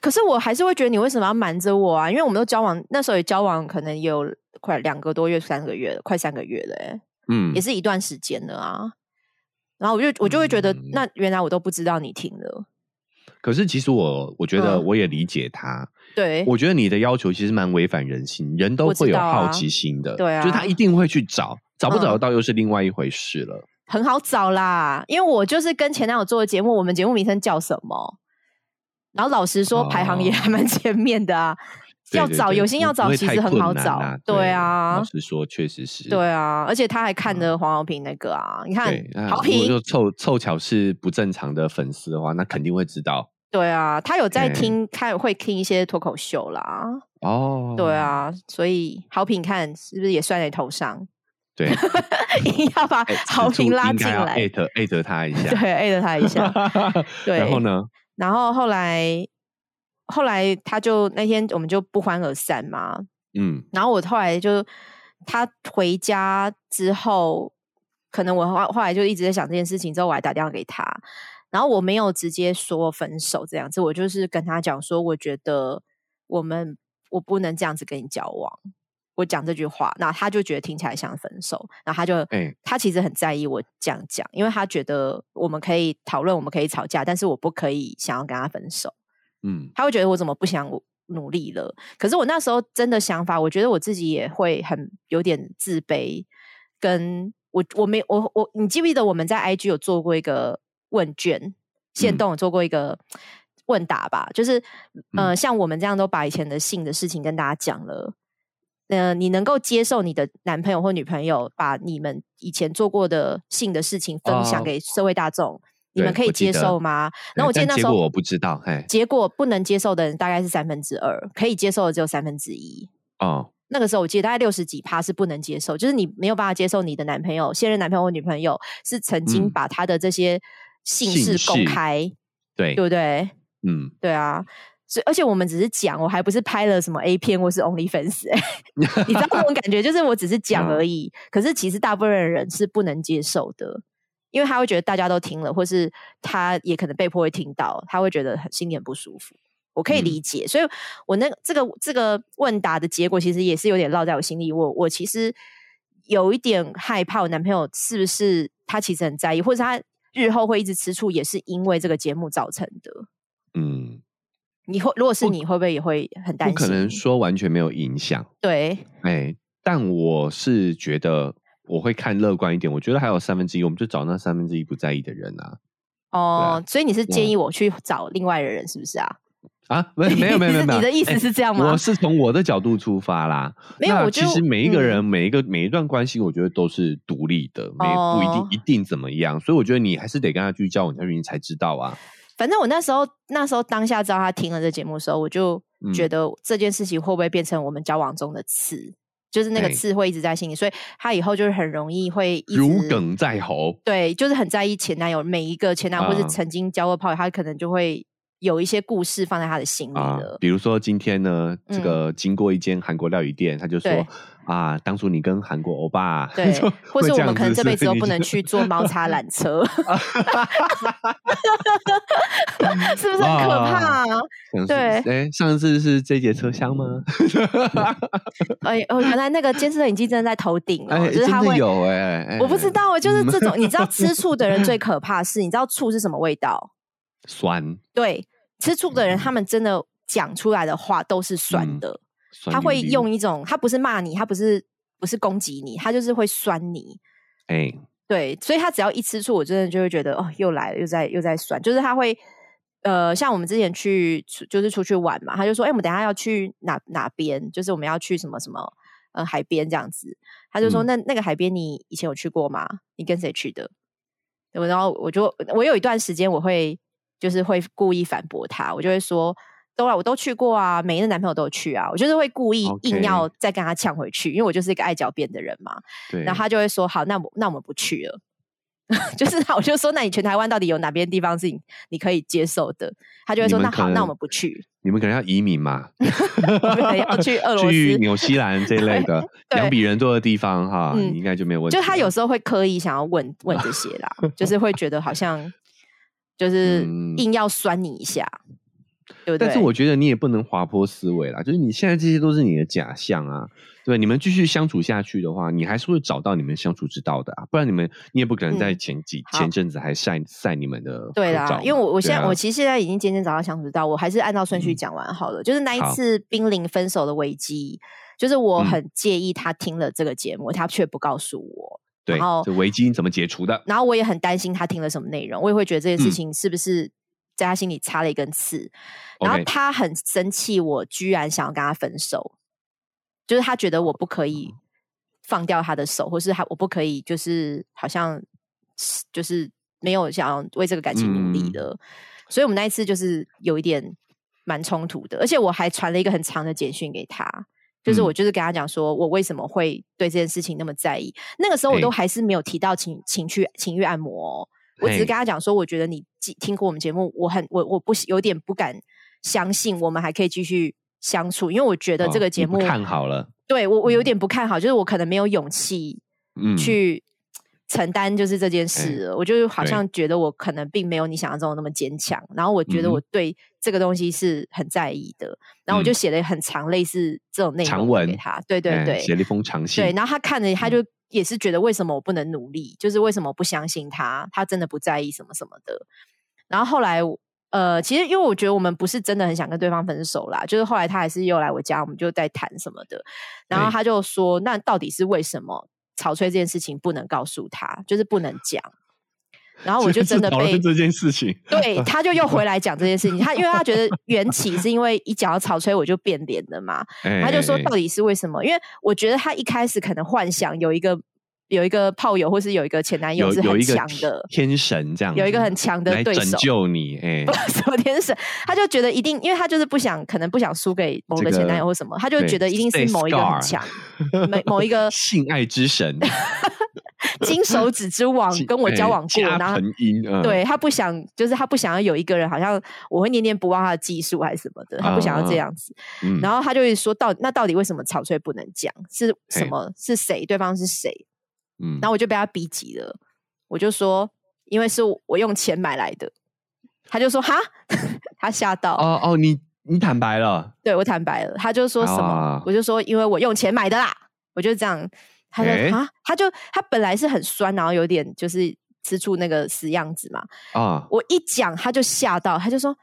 可是我还是会觉得你为什么要瞒着我啊？因为我们都交往，那时候也交往，可能有快两个多月、三个月了，快三个月了、欸，嗯也，是一段时间了啊。然后我就我就会觉得，嗯那原来我都不知道你听了。可是其实我我觉得嗯我也理解他，对，我觉得你的要求其实蛮违反人性，人都会有好奇心的，对啊就是他一定会去找，找不找得嗯到又是另外一回事了。很好找啦，因为我就是跟前男友做的节目，我们节目名称叫什么？然后老实说，排行也哦还蛮前面的啊。要找有心要找，其实很好找。对啊老，实说，确实是。对啊，而且他还看了黄豪平那个啊，你看好如果评就凑凑巧是不正常的粉丝的话，那肯定会知道对啊，他有在对听，看会听一些脱口秀啦。哦。对，啊，所以好评看是不是也算在头上？对，硬要把哎好评拉进来，艾特艾特他一下。对，艾特他一下。对然后呢？然后后来，后来他就那天我们就不欢而散嘛。嗯，然后我后来就他回家之后，可能我后后来就一直在想这件事情，之后我还打电话给他，然后我没有直接说分手这样子，我就是跟他讲说，我觉得我们我不能这样子跟你交往。我讲这句话，那他就觉得听起来像分手，然后他就，哎他其实很在意我这样讲，因为他觉得我们可以讨论，我们可以吵架，但是我不可以想要跟他分手。嗯他会觉得我怎么不想努力了？可是我那时候真的想法，我觉得我自己也会很有点自卑，跟我我没我我，你记不记得我们在 IG 有做过一个问卷，线嗯动有做过一个问答吧？就是嗯呃，像我们这样都把以前的性的事情跟大家讲了。呃，你能够接受你的男朋友或女朋友把你们以前做过的性的事情分享哦给社会大众，你们可以接受吗？然后我记得那时候结果我不知道，哎，结果不能接受的人大概是三分之二，可以接受的只有三分之一。哦，那个时候我记得大概六十几趴是不能接受，就是你没有办法接受你的男朋友、现任男朋友或女朋友是曾经嗯把他的这些姓姓氏公氏开，对对，不对？嗯，对啊，所以而且我们只是讲，我还不是拍了什么 A 片或是 OnlyFans，、欸、你知道那种感觉，就是我只是讲嗯而已。可是其实大部分人是不能接受的，因为他会觉得大家都听了，或是他也可能被迫会听到，他会觉得很心里很不舒服。我可以嗯理解，所以我那个这个这个问答的结果，其实也是有点烙在我心里。我我其实有一点害怕，我男朋友是不是他其实很在意，或者他日后会一直吃醋，也是因为这个节目造成的。嗯，你会如果是你会不会也会很担心？不可能说完全没有影响，对，哎，但我是觉得我会看乐观一点，我觉得还有三分之一，我们就找那三分之一不在意的人啊。哦，所以你是建嗯议我去找另外的人，是不是啊？啊，没没有没有没有没有，你的意思哎是这样吗我是从我的角度出发啦。那没有我其实每一个人、嗯每一个每一段关系，我觉得都是独立的，没不一定、哦一定怎么样。所以我觉得你还是得跟他去交往下去，你才知道啊。反正我那时候那时候当下知道他听了这节目的时候，我就嗯。觉得这件事情会不会变成我们交往中的刺，就是那个哎刺会一直在心里，所以他以后就是很容易会一直如鲠在喉。对，就是很在意前男友每一个前男友，或是啊。曾经交过炮友，他可能就会有一些故事放在他的心里啊了，。比如说今天呢，这嗯。个经过一间韩国料理店，他就说对啊，当初你跟韩国欧巴，对 就，或是我们可能这辈子都不能去坐猫叉缆车，是不是很可怕、啊？对是哎，上次是这节车厢吗？哎哦，原来那个监视摄影机真的在头顶哦，哎，就是他会。有哎，哎我不知道，就是这种，你知道嗯 吃醋的人最可怕是，你知道醋是什么味道？酸，对，吃醋的人，嗯他们真的讲出来的话都是酸嗯的，他会用一种，他不是骂你，他不是不是攻击你，他就是会酸你。哎，对，所以他只要一吃醋，我真的就会觉得哦，又来了，又在又在酸，就是他会。呃，像我们之前去就是出去玩嘛，他就说：“哎、我们等下要去哪哪边？就是我们要去什么什么呃海边这样子。”他就说：“嗯那那个海边你以前有去过吗？你跟谁去的？”对然后我就我有一段时间我会就是会故意反驳他，我就会说。我都去过啊，每一个男朋友都有去啊，我就是会故意硬要再跟他呛回去，因为我就是一个爱狡辩的人嘛。对，然后他就会说：“好，那我那我们不去了。”就是 我就说：“那你全台湾到底有哪边地方是你你可以接受的？”他就会说：“那好，那我们不去，你们可能要移民嘛，我们可能要去俄罗斯。去纽西兰这一类的对两比人多的地方哈，嗯你应该就没有问题。就他有时候会刻意想要问问这些啦，就是会觉得好像就是嗯硬要酸你一下，对不对？但是我觉得你也不能滑坡思维啦，就是你现在这些都是你的假象啊，对，你们继续相处下去的话，你还是会找到你们相处之道的啊，不然你们你也不可能在嗯前几、好前阵子还晒晒你们的对啦，因为我我现在、啊我其实现在已经渐渐找到相处之道，我还是按照顺序嗯讲完好了。就是那一次濒临分手的危机，就是我嗯很介意他听了这个节目，他却不告诉我，对然后这危机怎么解除的？然后我也很担心他听了什么内容，我也会觉得这件事嗯情是不是在他心里插了一根刺。然后他很生气，我居然想要跟他分手，就是他觉得我不可以放掉他的手，或是他我不可以就是好像就是没有想要为这个感情努力嗯的，所以我们那一次就是有一点蛮冲突的，而且我还传了一个很长的简讯给他。就是嗯我就是跟他讲说，我为什么会对这件事情那么在意。那个时候我都嘿还是没有提到情情趣情欲按摩、哦，我只是跟他讲说，我觉得你记听过我们节目，我很我我不有点不敢相信我们还可以继续相处，因为我觉得这个节目、看好了，对我我有点不看好，就是我可能没有勇气嗯，去承担就是这件事了。我就是好像觉得我可能并没有你想象中的那么坚强，然后我觉得我对这个东西是很在意的，然后我就嗯。写了很长类似这种内容给他，对对哎对，写了一封长信，对，然后他看着，他就也是觉得为什么我不能努力，就是为什么我不相信他，他真的不在意什么什么的。然后后来，呃，其实因为我觉得我们不是真的很想跟对方分手啦，就是后来他还是又来我家，我们就在谈什么的。然后他就说，那到底是为什么草吹这件事情不能告诉他，就是不能讲。然后我就真的被这件事情，对，他就又回来讲这件事情。他因为他觉得缘起是因为一讲到草吹我就变脸了嘛，哎他就说到底是为什么？因为我觉得他一开始可能幻想有一个有一个炮友，或是有一个前男友是很强的，天神这样子，有一个很强的来拯对手。救你，哎不，什么天神，他就觉得一定，因为他就是不想，可能不想输给某个前男友或什么，他就觉得一定是某一个很强，某某一个 性爱之神 金手指之王跟我交往过，加然后对他不想，就是他不想要有一个人，好像我会念念不忘他的技术还是什么的，他不想要这啊样子。嗯然后他就会说到，那到底为什么草翠不能讲？是什嘿么？是谁？对方是谁？嗯然后我就被他逼急了，我就说，因为是我用钱买来的。他就说哈，他吓到，哦哦，你你坦白了，对我坦白了，他就说什么？啊我就说因为我用钱买的啦，我就这样。他说诶啊，他就他本来是很酸，然后有点就是吃醋那个死样子嘛。啊，我一讲他就吓到，他就说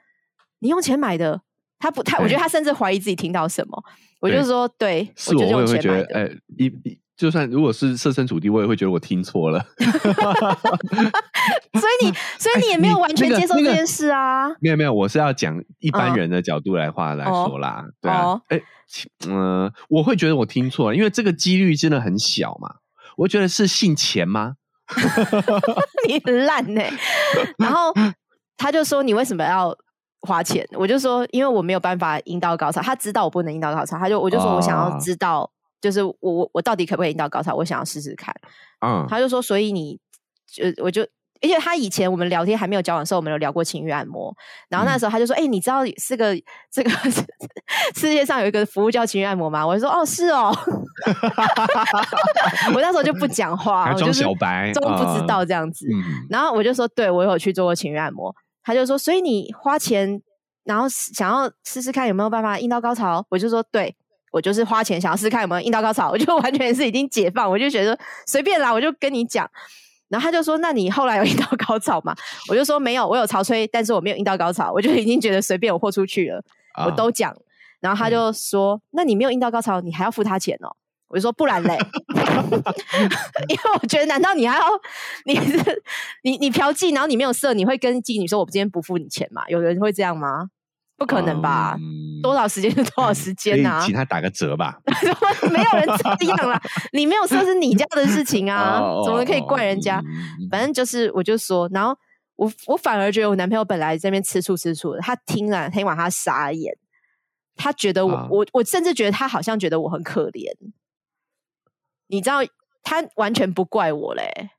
你用钱买的。他不，他我觉得哎他甚至怀疑自己听到什么。我就对说对，是我就用我也会觉得，钱买的。哎，一一就算如果是设身处地，我也会觉得我听错了。所以你，所以你也没有完全接受这件事啊。没有没有，我是要讲一般嗯人的角度来话来哦说啦，对啊哦，哎，其嗯，我会觉得我听错了，因为这个几率真的很小嘛。我觉得是姓钱吗？你很烂呢、然后他就说：“你为什么要花钱？”我就说：“因为我没有办法引导高潮。”他知道我不能引导高潮，他就我就说我想要哦知道，就是我我我到底可不可以引导高潮？我想要试试看。嗯，他就说：“所以你就我就。”而且他以前我们聊天还没有交往的时候，我们有聊过情欲按摩。然后那嗯时候他就说：“哎、你知道是个这个世界上有一个服务叫情欲按摩吗？”我就说：“哦，是哦。”我那时候就不讲话，还装我就是小白，装不知啊道这样子。嗯，然后我就说，对我有去做过情欲按摩。他就说，所以你花钱，然后想要试试看有没有办法硬到高潮。我就说，对我就是花钱想要试试看有没有硬到高潮。我就完全是已经解放，我就觉得随便啦，我就跟你讲。然后他就说：“那你后来有硬到高潮吗？”我就说：“没有，我有潮吹，但是我没有硬到高潮。”我就已经觉得随便我豁出去了，我啊都讲。然后他就说：“那你没有硬到高潮，你还要付他钱哦？”我就说：“不然嘞，因为我觉得，难道你还要你是你你嫖妓，然后你没有色，你会跟妓女说我今天不付你钱吗？有人会这样吗？不可能吧？嗯多少时间就多少时间啊请，他打个折吧。没有人这样啦，你没有说是你家的事情啊哦，怎么可以怪人家？反正就是，我就说，然后我我反而觉得我男朋友本来在那边吃醋吃醋的，他听了听完他傻眼，他觉得我、啊我我甚至觉得他好像觉得我很可怜，你知道，他完全不怪我嘞。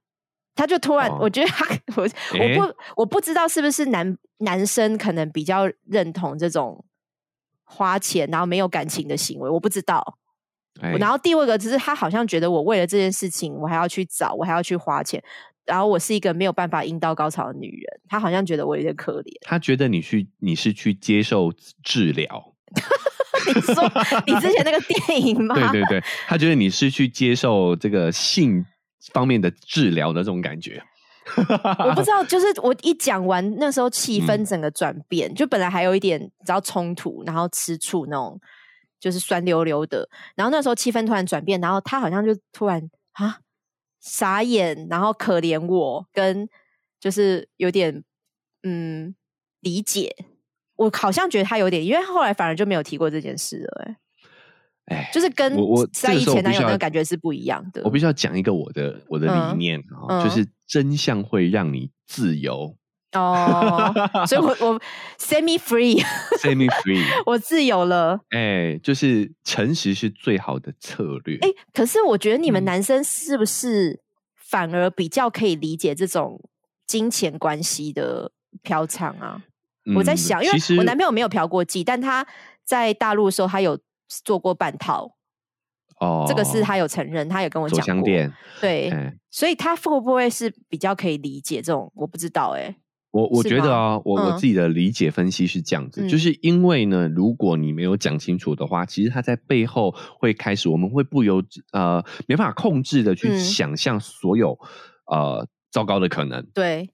他就突然，哦我觉得他，我诶我不我不知道是不是男男生可能比较认同这种花钱然后没有感情的行为，我不知道。哎然后第二个就是他好像觉得我为了这件事情，我还要去找，我还要去花钱，然后我是一个没有办法阴道高潮的女人，他好像觉得我有点可怜。他觉得你去你是去接受治疗，你说你之前那个电影吗？对对对，他觉得你是去接受这个性方面的治疗的这种感觉。我不知道，就是我一讲完，那时候气氛嗯整个转变，就本来还有一点你知道冲突，然后吃醋那种，就是酸溜溜的。然后那时候气氛突然转变，然后他好像就突然啊傻眼，然后可怜我，跟就是有点嗯理解。我好像觉得他有点，因为后来反而就没有提过这件事了、欸，哎，就是跟我我在意前男友那个感觉是不一样的。我必须要讲一个我的我的理嗯念啊、嗯就是真相会让你自由哦，所以我我 semi free，，semi free。我自由了。哎，就是诚实是最好的策略。哎、可是我觉得你们嗯男生是不是反而比较可以理解这种金钱关系的嫖娼啊？我在嗯想，因为我男朋友没有嫖过妓，但他在大陆的时候，他有做过半套，哦，这个是他有承认，他有跟我走讲过。店。对，哎，所以他会不会是比较可以理解这种？我不知道、哎，我我觉得啊，我我嗯自己的理解分析是这样子，嗯就是因为呢，如果你没有讲清楚的话，其实他在背后会开始，我们会不由呃没办法控制的去嗯想象所有、呃糟糕的可能。对，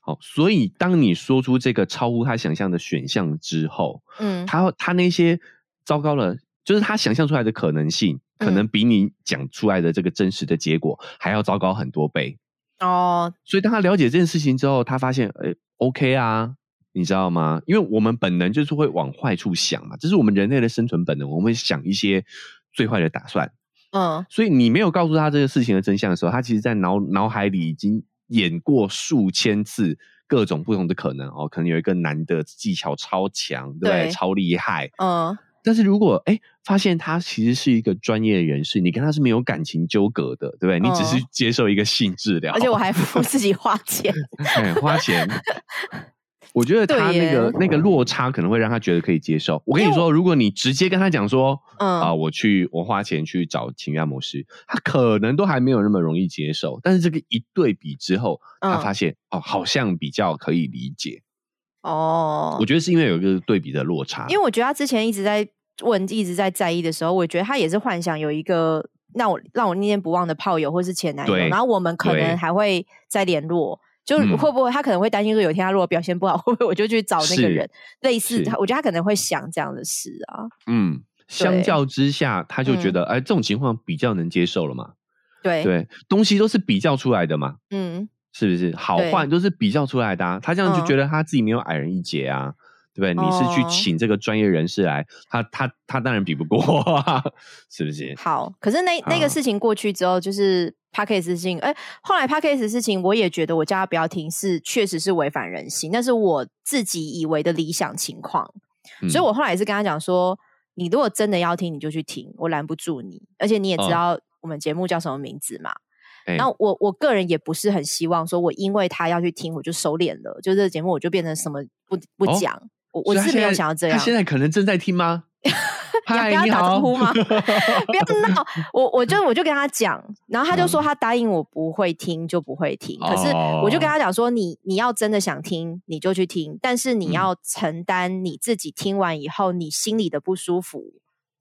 好，所以当你说出这个超乎他想象的选项之后，嗯，他他那些糟糕的，就是他想象出来的可能性，可嗯能比你讲出来的这个真实的结果还要糟糕很多倍。哦，所以当他了解这件事情之后，他发现，哎、o k 啊，你知道吗？因为我们本能就是会往坏处想嘛，这是我们人类的生存本能，我们会想一些最坏的打算。嗯，所以你没有告诉他这个事情的真相的时候，他其实在脑脑海里已经演过数千次各种不同的可能哦，可能有一个男的技巧超强，对不对？对超厉害。嗯，但是如果哎发现他其实是一个专业人士，你跟他是没有感情纠葛的，对不对？你只是嗯接受一个性治疗，而且我还付自己花钱。哎花钱。我觉得他那个那个落差可能会让他觉得可以接受。我跟你说，如果你直接跟他讲说，嗯啊、我去我花钱去找情欲按摩师，他可能都还没有那么容易接受。但是这个一对比之后，他嗯发现、哦，好像比较可以理解。哦，我觉得是因为有一个对比的落差，因为我觉得他之前一直在问、一直在在意的时候，我觉得他也是幻想有一个让我让我念念不忘的炮友或是前男友，然后我们可能还会再联络。就嗯会不会他可能会担心说，有一天他如果表现不好，会不会我就去找那是个人？类似他，我觉得他可能会想这样的事啊。嗯，相较之下，他就觉得哎、这种情况比较能接受了嘛。对，对，东西都是比较出来的嘛，嗯，是不是？好坏都是比较出来的、啊。他这样就嗯觉得他自己没有矮人一截啊。对不对？你是去哦请这个专业人士来，他他他当然比不过、啊，是不是？好。可是那那啊个事情过去之后，就是 p a c k a g e 事情，哎、后来 p a c k a g e 事情，我也觉得我叫他不要听，是确实是违反人性，那是我自己以为的理想情况。嗯所以我后来也是跟他讲说，你如果真的要听，你就去听，我拦不住你。而且你也知哦道我们节目叫什么名字嘛。哎那我我个人也不是很希望说，我因为他要去听，我就收敛了，就这个节目我就变成什么不不哦讲。我我是没有想要这样他。现在可能正在听吗？嗨，要跟他打招呼吗不要 闹，我我就我就跟他讲，然后他就说嗯他答应我不会听就不会听，可是我就跟哦他讲说，你你要真的想听你就去听，但是你嗯要承担你自己听完以后你心里的不舒服。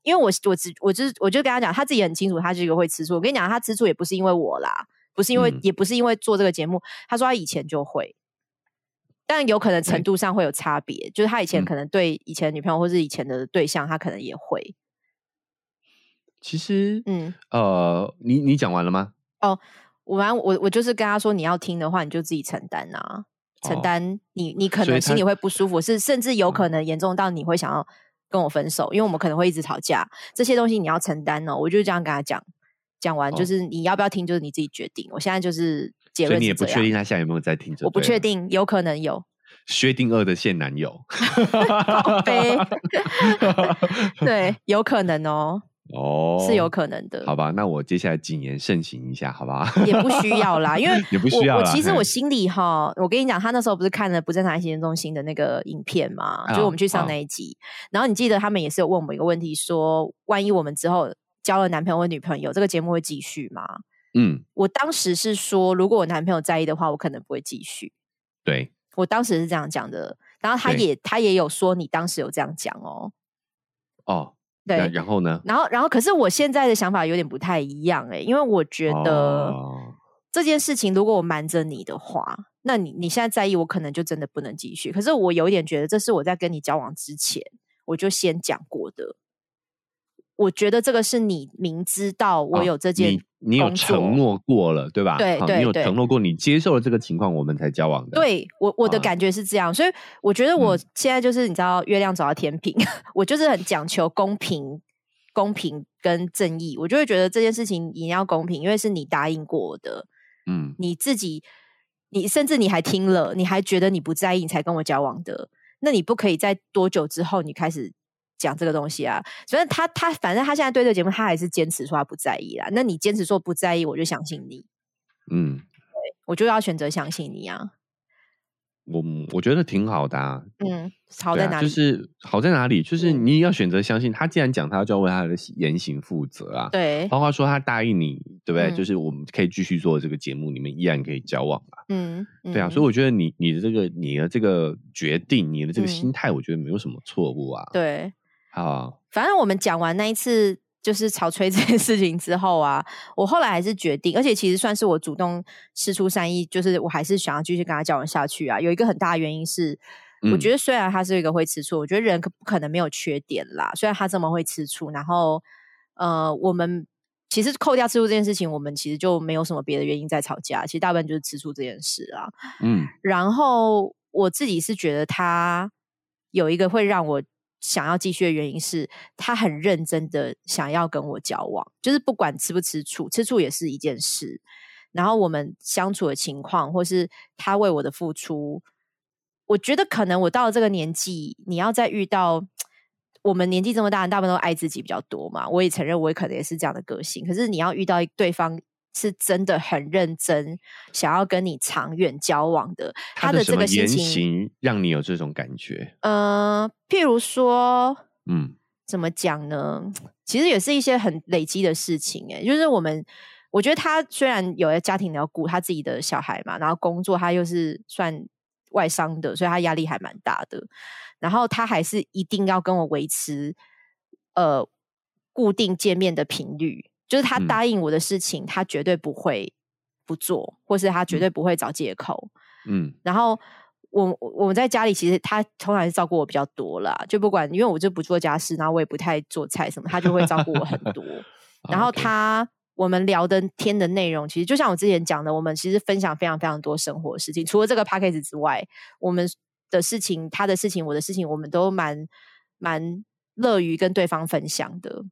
因为我我只我就是我就跟他讲，他自己很清楚，他是一个会吃醋。我跟你讲，他吃醋也不是因为我啦，不是因为、嗯也不是因为做这个节目，他说他以前就会，但有可能程度上会有差别，就是他以前嗯可能对以前女朋友或是以前的对象，他可能也会，其实，嗯。呃，你你讲完了吗？哦我反正我我就是跟他说，你要听的话，你就自己承担啊，承哦担你你可能心里会不舒服，是甚至有可能严重到你会想要跟我分手，因为我们可能会一直吵架，这些东西你要承担哦。我就这样跟他讲，讲完哦就是你要不要听，就是你自己决定。我现在就是结所以你也不确定他现在有没有在听着？我不确。定，有可能有。薛定谔的现男友，对，有可能哦，哦，是有可能的。好吧，那我接下来谨言慎行一下，好吧？也不需要啦，因为 也不需要我。我其实我心里哈，我跟你讲，他那时候不是看了不正常爱情中心的那个影片嘛，啊就我们去上啊那一集，然后你记得他们也是有问我们一个问题，说万一我们之后交了男朋友或女朋友，这个节目会继续吗？嗯，我当时是说，如果我男朋友在意的话，我可能不会继续。对，我当时是这样讲的，然后他也他也有说你当时有这样讲哦，哦，对然，后呢？然后然后可是我现在的想法有点不太一样哎、因为我觉得。哦这件事情如果我瞒着你的话，那你你现在在意，我可能就真的不能继续。可是我有一点觉得，这是我在跟你交往之前我就先讲过的。我觉得这个是你明知道我哦有这件你你有承诺过了，对吧？对对对你有承诺过你接受了这个情况，我们才交往的。，对我我的啊感觉是这样，所以我觉得我嗯现在就是你知道，月亮走到天平，我就是很讲求公平、公平跟正义。我就会觉得这件事情一定要公平，因为是你答应过我的，嗯，你自己，你甚至你还听了，你还觉得你不在意，你才跟我交往的，那你不可以在多久之后你开始讲这个东西啊？所以他他反正他现在对这个节目，他还是坚持说他不在意啦。那你坚持说不在意，我就相信你，嗯，对我就要选择相信你啊。我我觉得挺好的啊。嗯，好在哪里？就是好在哪里？就是嗯你要选择相信他，既然讲他，就要为他的言行负责啊。，对，包括说他答应你，对不对？嗯就是我们可以继续做这个节目，你们依然可以交往啊。嗯，对啊，所以我觉得你你的这个你的这个决定，你的这个嗯心态，我觉得没有什么错误啊。对，啊，反正我们讲完那一次就是草吹 这件事情之后啊，我后来还是决定，而且其实算是我主动吃出善意，就是我还是想要继续跟他交往下去啊。有一个很大的原因是，我嗯觉得虽然他是一个会吃醋，我觉得人可不可能没有缺点啦。虽然他这么会吃醋，然后呃，我们其实扣掉吃醋这件事情，我们其实就没有什么别的原因在吵架，其实大部分就是吃醋这件事啊。嗯然后我自己是觉得他有一个会让我想要继续的原因是，他很认真的想要跟我交往，就是不管吃不吃醋，吃醋也是一件事。然后我们相处的情况，或是他为我的付出，我觉得可能我到了这个年纪，你要再遇到我们年纪这么大，大部分都爱自己比较多嘛。我也承认，我也可能也是这样的个性。可是你要遇到对方是真的很认真，想要跟你长远交往的，他的这个心情，行让你有这种感觉？呃，譬如说，嗯怎么讲呢？其实也是一些很累积的事情、欸，就是我们，我觉得他虽然有家庭要顾，他自己的小孩嘛，然后工作他又是算外商的，所以他压力还蛮大的。然后他还是一定要跟我维持呃固定见面的频率，就是他嗯答应我的事情，他绝对不会不做，或是他绝对不会找借口。嗯然后我我我们在家里其实他通常是照顾我比较多啦，就不管因为我就不做家事，然后我也不太做菜什么，他就会照顾我很多。然后他我们聊的天的内容，其实就像我之前讲的，我们其实分享非常非常多生活的事情。除了这个 p a c k a g e 之外，我们的事情、他的事情、我的事情，我们都蛮蛮乐于跟对方分享的。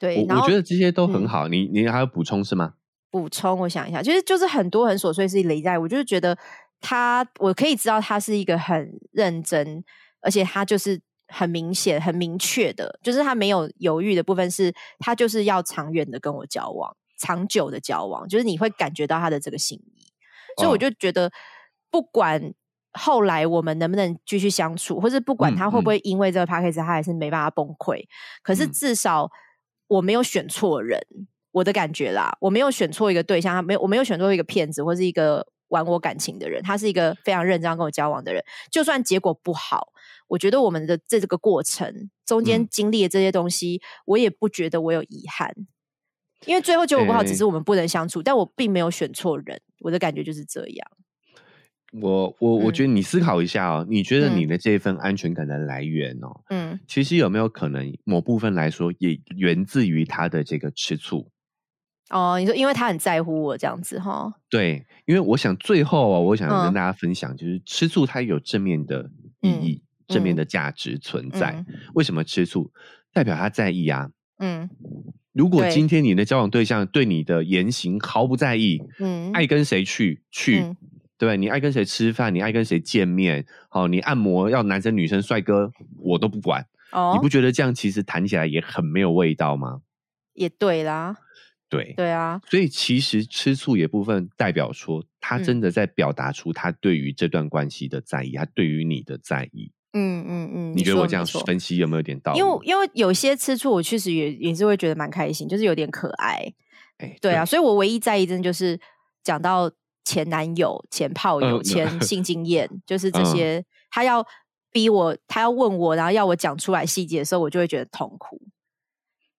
对，我我觉得这些都很嗯好。你你还有补充是吗？补充，我想一下，其实就是很多很琐碎事情累在，我就是觉得他，我可以知道他是一个很认真，而且他就是很明显、很明确的，就是他没有犹豫的部分是，他就是要长远的跟我交往，长久的交往，就是你会感觉到他的这个心意，所以我哦就觉得不管。后来我们能不能继续相处，或是不管嗯他会不会因为这个 p a c k a g e 他还是没办法崩溃，可是嗯至少我没有选错人，我的感觉啦，我没有选错一个对象，他没有，我没有选错一个骗子或是一个玩我感情的人，他是一个非常认真跟我交往的人。就算结果不好，我觉得我们的这个过程中间嗯经历的这些东西，我也不觉得我有遗憾，因为最后结果不好，只是我们不能相处，但我并没有选错人，我的感觉就是这样。我我我嗯觉得你思考一下哦，你觉得嗯。你的这份安全感的来源哦，嗯，其实有没有可能某部分来说也源自于他的这个吃醋？哦，你说因为他很在乎我这样子哈，对，因为我想最后啊，我想嗯跟大家分享，就是吃醋它有正面的意嗯义，正面的价值存在。嗯。为什么吃醋？代表他在意啊。嗯。如果今天你的交往对象对你的言行毫不在意，嗯，爱跟谁去去，嗯对不对？你爱跟谁吃饭，你爱跟谁见面，好，你按摩要男生女生帅哥，我都不管。哦，你不觉得这样其实谈起来也很没有味道吗？也对啦，对，对啊，所以其实吃醋也部分代表说，他嗯真的在表达出他对于这段关系的在意，他对于你的在意。嗯嗯嗯，你觉得我这样说分析有没有点道理？因为因为有些吃醋，我确实也也是会觉得蛮开心，就是有点可爱。哎，对啊，所以我唯一在意真的就是讲到前男友、前炮友、嗯前 性经验，就是这嗯。些，他要逼我，他要问我，然后要我讲出来细节的时候，我就会觉得痛苦。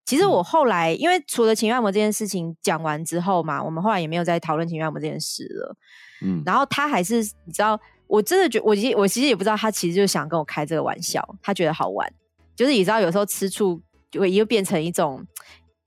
其实嗯。我后来，因为除了情绪按摩这件事情讲完之后嘛，我们后来也没有再讨论情绪按摩这件事了。嗯，然后他还是你知道，我真的觉我其实我其实也不知道，他其实就想跟我开这个玩笑，他觉得好玩，就是你知道有时候吃醋就会又变成一种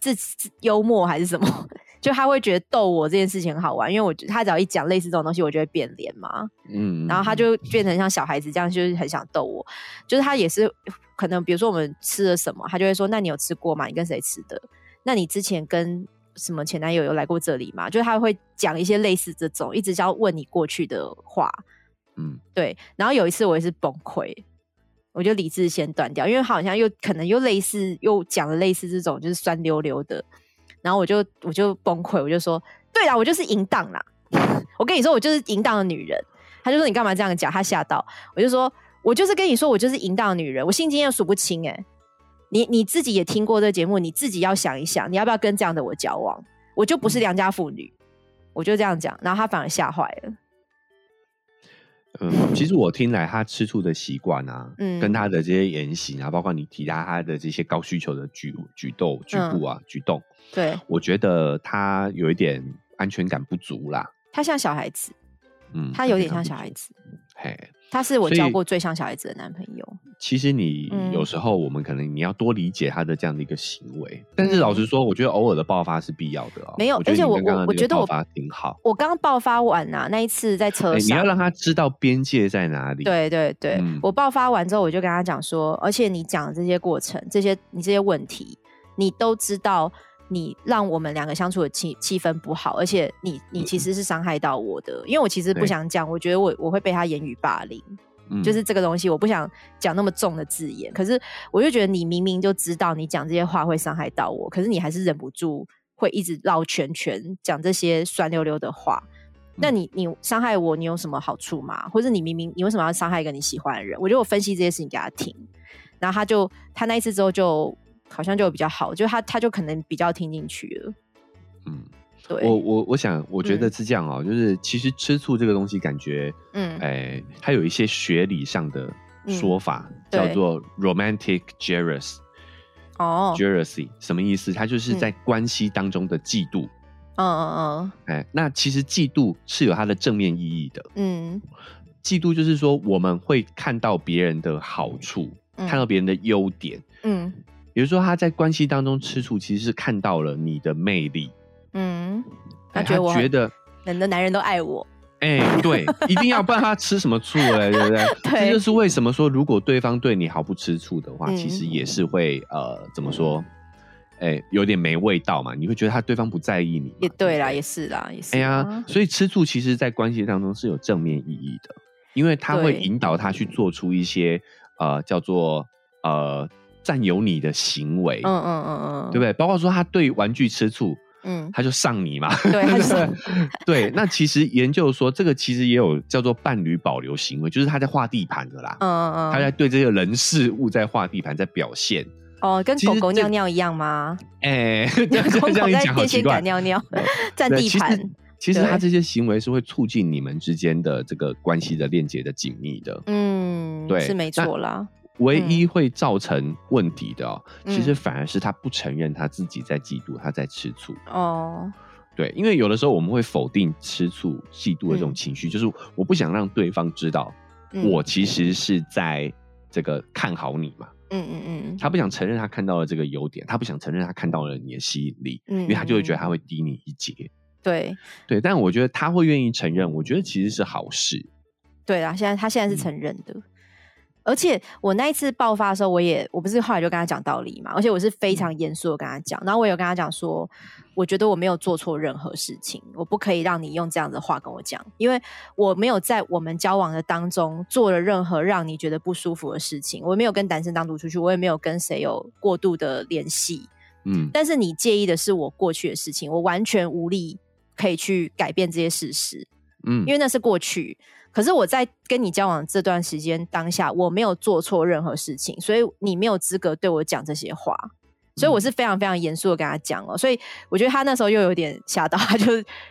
自自幽默还是什么，就他会觉得逗我这件事情很好玩，因为我觉得他只要一讲类似这种东西，我就会变脸嘛，嗯然后他就变成像小孩子这样，就是很想逗我，就是他也是可能比如说我们吃了什么，他就会说，那你有吃过吗？你跟谁吃的？那你之前跟什么前男友有来过这里吗？就是他会讲一些类似这种，一直要问你过去的话。嗯对，然后有一次我也是崩溃，我就理智先断掉，因为好像又可能又类似又讲了类似这种就是酸溜溜的，然后我就我就崩溃，我就说，对啦，我就是淫荡啦，我跟你说我就是淫荡的女人，他就说你干嘛这样讲，他吓到，我就说我就是跟你说我就是淫荡的女人，我性经验数不清哎、你你自己也听过这个节目，你自己要想一想，你要不要跟这样的我交往？我就不是良家妇女，我就这样讲，然后他反而吓坏了。嗯，其实我听来他吃醋的习惯啊，嗯。跟他的这些言行啊，包括你提到他的这些高需求的举举动、举步啊、举动，对我觉得他有一点安全感不足啦。他像小孩子，嗯，他有点像。小孩子，嘿，他是我交过最像小孩子的男朋友。其实你嗯有时候我们可能你要多理解他的这样的一个行为，但是嗯老实说，我觉得偶尔的爆发是必要的哦。没有而且我我我觉得我那个爆发挺好。我刚爆发完呐、那一次在车上，你，要让他知道边界在哪里。，对对对，嗯我爆发完之后，我就跟他讲说，而且你讲的这些过程，这些你这些问题，你都知道，你让我们两个相处的气气氛不好，而且你你其实是伤害到我的，因为我其实不想讲，我觉得我我会被他言语霸凌，嗯就是这个东西，我不想讲那么重的字眼，可是我就觉得你明明就知道你讲这些话会伤害到我，可是你还是忍不住会一直绕圈圈讲这些酸溜溜的话。那嗯你你伤害我，你有什么好处吗？或者你明明你为什么要伤害一个你喜欢的人？我觉得我分析这些事情给他听，然后他就他那一次之后就好像就比较好，就他他就可能比较听进去了。嗯，对，我我我想，我觉得嗯是这样哦，就是其实吃醋这个东西，感觉，嗯哎，它有一些学理上的说法，对叫做 romantic jealous 哦，jealousy，什么意思？它就是嗯在关系当中的嫉妒。嗯嗯哎，那其实嫉妒是有它的正面意义的。嗯嫉妒就是说，我们会看到别人的好处，嗯看到别人的优点。嗯比如说，他在关系当中吃醋，其实是看到了你的魅力，嗯，他哎觉得觉得很多男人都爱我。哎、对，一定要不然他吃什么醋嘞，对不对？对这就是为什么说，如果对方对你毫不吃醋的话，嗯其实也是会呃，怎么说？哎、有点没味道嘛，你会觉得他对方不在意你，也对啦，也是啦，也是。哎呀，，所以吃醋其实在关系当中是有正面意义的，因为他会引导他去做出一些呃叫做呃占有你的行为，嗯嗯嗯嗯，对不对？包括说他对玩具吃醋，嗯，他就上你嘛。对，对，那其实研究说，这个其实也有叫做伴侣保留行为，就是他在画地盘的啦，嗯嗯嗯，他在对这些人事物在画地盘，在表现。哦，跟狗狗尿尿一样吗？哎、狗狗在电线杆。尿尿，占地盘。其实他对这些行为是会促进你们之间的这个关系的链接的紧密的。嗯，对是没那错啦。唯一会造成问题的哦，嗯其实反而是他不承认他自己在嫉妒，他在吃醋。哦，对，因为有的时候我们会否定吃醋、嫉妒的这种嗯情绪，就是我不想让对方知道嗯我其实是在这个看好你嘛。嗯嗯嗯他不想承认他看到了这个优点，他不想承认他看到了你的吸引力，嗯因为他就会觉得他会低你一截。对对，但我觉得他会愿意承认，我觉得其实是好事。对啊，现在他现在是嗯承认的。而且我那一次爆发的时候，我也我不是后来就跟他讲道理嘛，而且我是非常严肃的跟他讲，然后我有跟他讲说，我觉得我没有做错任何事情，我不可以让你用这样的话跟我讲，因为我没有在我们交往的当中做了任何让你觉得不舒服的事情，我没有跟男生单独出去，我也没有跟谁有过度的联系，嗯，但是你介意的是我过去的事情，我完全无力可以去改变这些事实，嗯因为那是过去。可是我在跟你交往这段时间当下，我没有做错任何事情，所以你没有资格对我讲这些话。所以我是非常非常严肃的跟他讲哦，所以我觉得他那时候又有点吓到，他就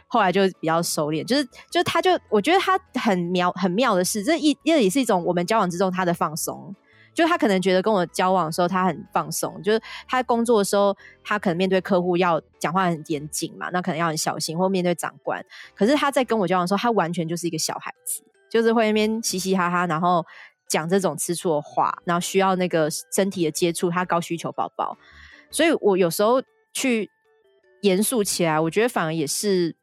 后来就比较收敛，就是就他就我觉得他很妙很妙的是，这一这也是一种我们交往之中他的放松。就他可能觉得跟我交往的时候他很放松，就是他工作的时候他可能面对客户要讲话很严谨嘛，那可能要很小心，或面对长官。可是他在跟我交往的时候，他完全就是一个小孩子，就是会那边嘻嘻哈哈，然后讲这种吃醋的话，然后需要那个身体的接触，他高需求宝宝。所以我有时候去严肃起来，我觉得反而也是，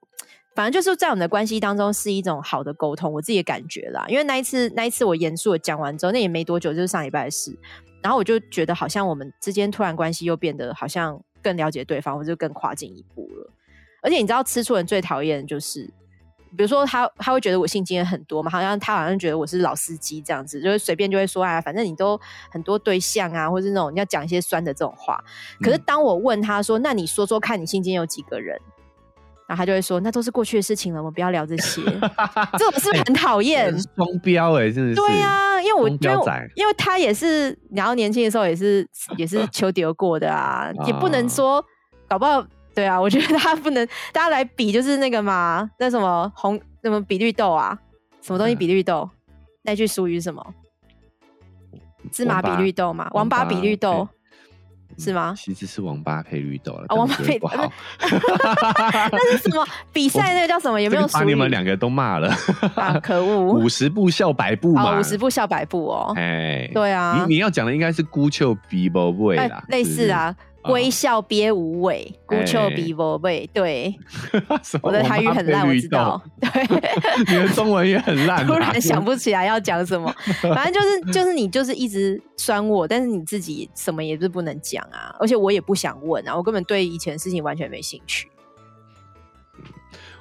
反正就是在我们的关系当中是一种好的沟通，我自己的感觉啦。因为那一次，那一次我严肃的讲完之后，那也没多久，就是上礼拜的事。然后我就觉得好像我们之间突然关系又变得好像更了解对方，或者更跨进一步了。而且你知道，吃醋人最讨厌的就是，比如说他他会觉得我性经验很多嘛，好像他好像觉得我是老司机这样子，就是随便就会说啊，反正你都很多对象啊，或是那种你要讲一些酸的这种话。可是当我问他说：“那你说说看你性经验有几个人？”然后他就会说：“那都是过去的事情了，我们不要聊这些。”这种是不是很讨厌？双标哎，真的是。对啊、因为我双觉得标仔，因为他也是，然后年轻的时候也是也是 求丢过的啊，也不能说搞不好。对啊，我觉得他不能，大家来比就是那个嘛，那什么红什么比绿豆啊，什么东西比绿豆？那句俗语是什么？芝麻比绿豆嘛，王八比绿豆 是吗？其实是王八配绿豆了，啊王八配不好，那是什么比赛？那个叫什么？有没有这个把？你们两个都骂了，啊，可恶！五十步笑百步嘛，哦，五十步笑百步哦。哎，对啊你你要讲的应该是孤丘比不会哎啦，，类似啊，微笑憋无尾，孤丘哎比无尾。对，我的台语很烂，我知道豆。对，你的中文也很烂啊，突然想不起来要讲什么，反正就是就是你就是一直酸我，但是你自己什么也是不能讲啊，而且我也不想问啊，我根本对以前的事情完全没兴趣。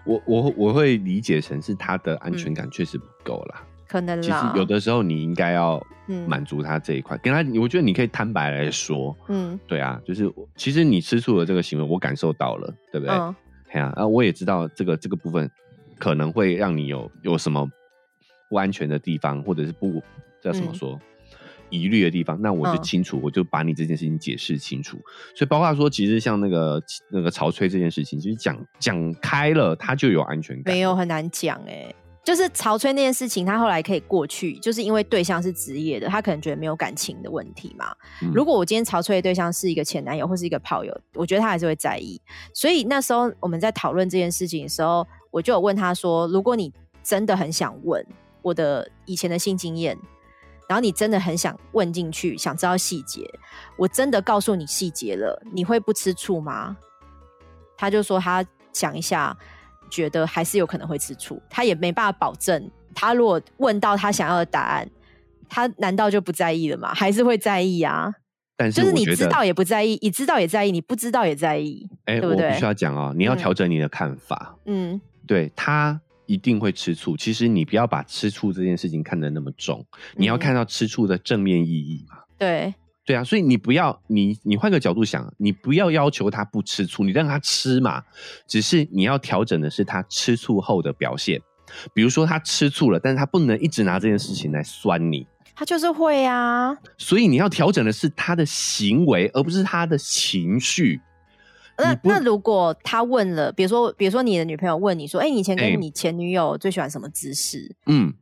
我我我会理解成是他的安全感确实不够啦。可能其实，有的时候你应该要嗯满足他这一块，跟他，我觉得你可以坦白来说，嗯对啊，就是其实你吃醋的这个行为，我感受到了，对不对？嗯哎呀、啊，我也知道这个这个部分可能会让你有有什么不安全的地方，或者是不叫什么嗯说。疑虑的地方，那我就嗯清楚，我就把你这件事情解释清楚。所以包括说，其实像那个那个潮吹这件事情，其实讲讲开了，他就有安全感。没有很难讲哎、就是曹吹那件事情，他后来可以过去，就是因为对象是职业的，他可能觉得没有感情的问题嘛。嗯如果我今天曹吹的对象是一个前男友或是一个炮友，我觉得他还是会在意。所以那时候我们在讨论这件事情的时候，我就有问他说：如果你真的很想问我的以前的性经验，然后你真的很想问进去，想知道细节，我真的告诉你细节了，你会不吃醋吗？他就说他想一下，觉得还是有可能会吃醋，他也没办法保证。他如果问到他想要的答案，他难道就不在意了吗？还是会在意啊？但是就是你知道也不在意，你知道也在意，你不知道也在意，哎、对不对我必须要讲哦，你要嗯调整你的看法。嗯对他一定会吃醋，其实你不要把吃醋这件事情看得那么重，你要嗯看到吃醋的正面意义嘛。对，对啊，所以你不要你你换个角度想，你不要要求他不吃醋，你让他吃嘛，只是你要调整的是他吃醋后的表现。比如说他吃醋了，但是他不能一直拿这件事情来酸你，他就是会啊，所以你要调整的是他的行为，而不是他的情绪。那那如果他问了，比如说，比如说你的女朋友问你说：“哎、你以前哎跟你前女友最喜欢什么姿势？”嗯，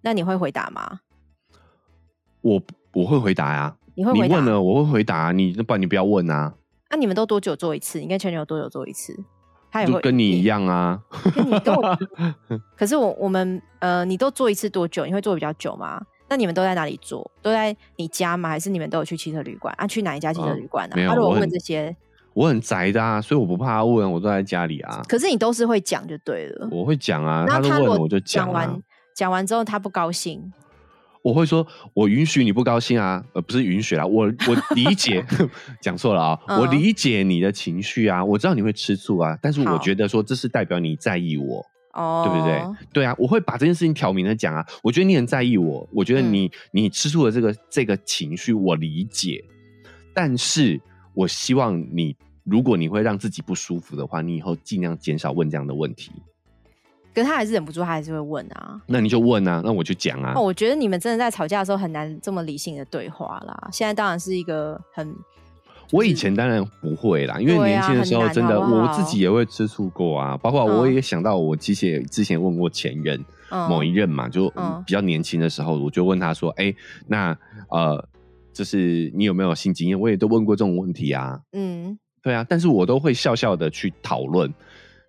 那你会回答吗？我我会回答呀、你会回答？你问了，我会回答、啊。你不然你不要问啊，那、你们都多久做一次？你跟前女友多久做一次？他也会就跟你一，样啊。跟你跟我。可是我我们呃，你都做一次多久？你会做比较久吗？那你们都在哪里做？都在你家吗？还是你们都有去汽车旅馆？啊，去哪一家汽车哦旅馆呢、没有他、如果我很问这些，我很宅的啊，所以我不怕他问，我都在家里啊。可是你都是会讲就对了。我会讲啊，那他如果都问了我就讲啊讲完。讲完之后，他不高兴，我会说，我允许你不高兴啊，呃，不是允许啦，我我理解 讲错了啊，嗯。我理解你的情绪啊，我知道你会吃醋啊，但是我觉得说这是代表你在意我，哦，对不对？对啊，我会把这件事情挑明的讲啊，我觉得你很在意我，我觉得嗯。你、你吃醋的这个这个情绪我理解，但是我希望你，如果你会让自己不舒服的话，你以后尽量减少问这样的问题，可是他还是忍不住，他还是会问啊。那你就问啊，那我就讲啊哦，，我觉得你们真的在吵架的时候很难这么理性的对话啦。现在当然是一个很我以前当然不会啦，因为年轻的时候真的我自己也会吃醋过啊，包括我嗯也想到我之前之前问过前任嗯某一任嘛，就嗯比较年轻的时候，我就问他说：“哎，那呃，就是你有没有性经验？”我也都问过这种问题啊，嗯对啊，但是我都会笑笑的去讨论。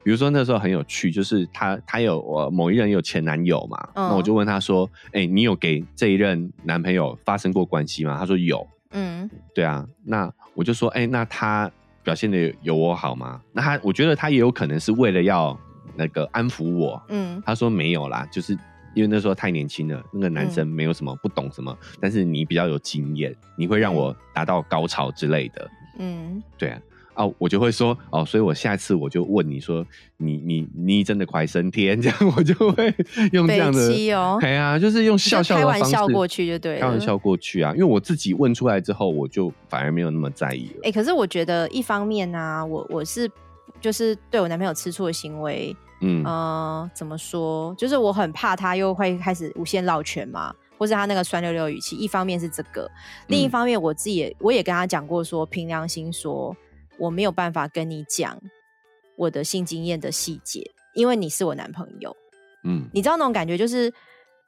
比如说那时候很有趣，就是她她有我某一任有前男友嘛，嗯那我就问她说：“哎，你有给这一任男朋友发生过关系吗？”她说有。嗯对啊，那我就说，哎、那他表现的有有我好吗？那他，我觉得他也有可能是为了要那个安抚我。嗯他说没有啦，就是因为那时候太年轻了，那个男生没有什么不懂什么，但是你比较有经验，你会让我达到高潮之类的。嗯，对啊，哦，我就会说哦，所以我下次我就问你说，你你你真的快升天，这样我就会用这样的，北七哦哎呀，就是用笑笑开的方式玩笑过去就对了。开玩笑过去啊，因为我自己问出来之后，我就反而没有那么在意了。哎、可是我觉得一方面呢、我我是就是对我男朋友吃醋的行为，嗯呃，怎么说？就是我很怕他又会开始无限绕圈嘛，或是他那个酸溜溜的语气。一方面是这个，另一嗯方面我自己也我也跟他讲过说，凭良心说，我没有办法跟你讲我的性经验的细节，因为你是我男朋友。嗯你知道那种感觉，就是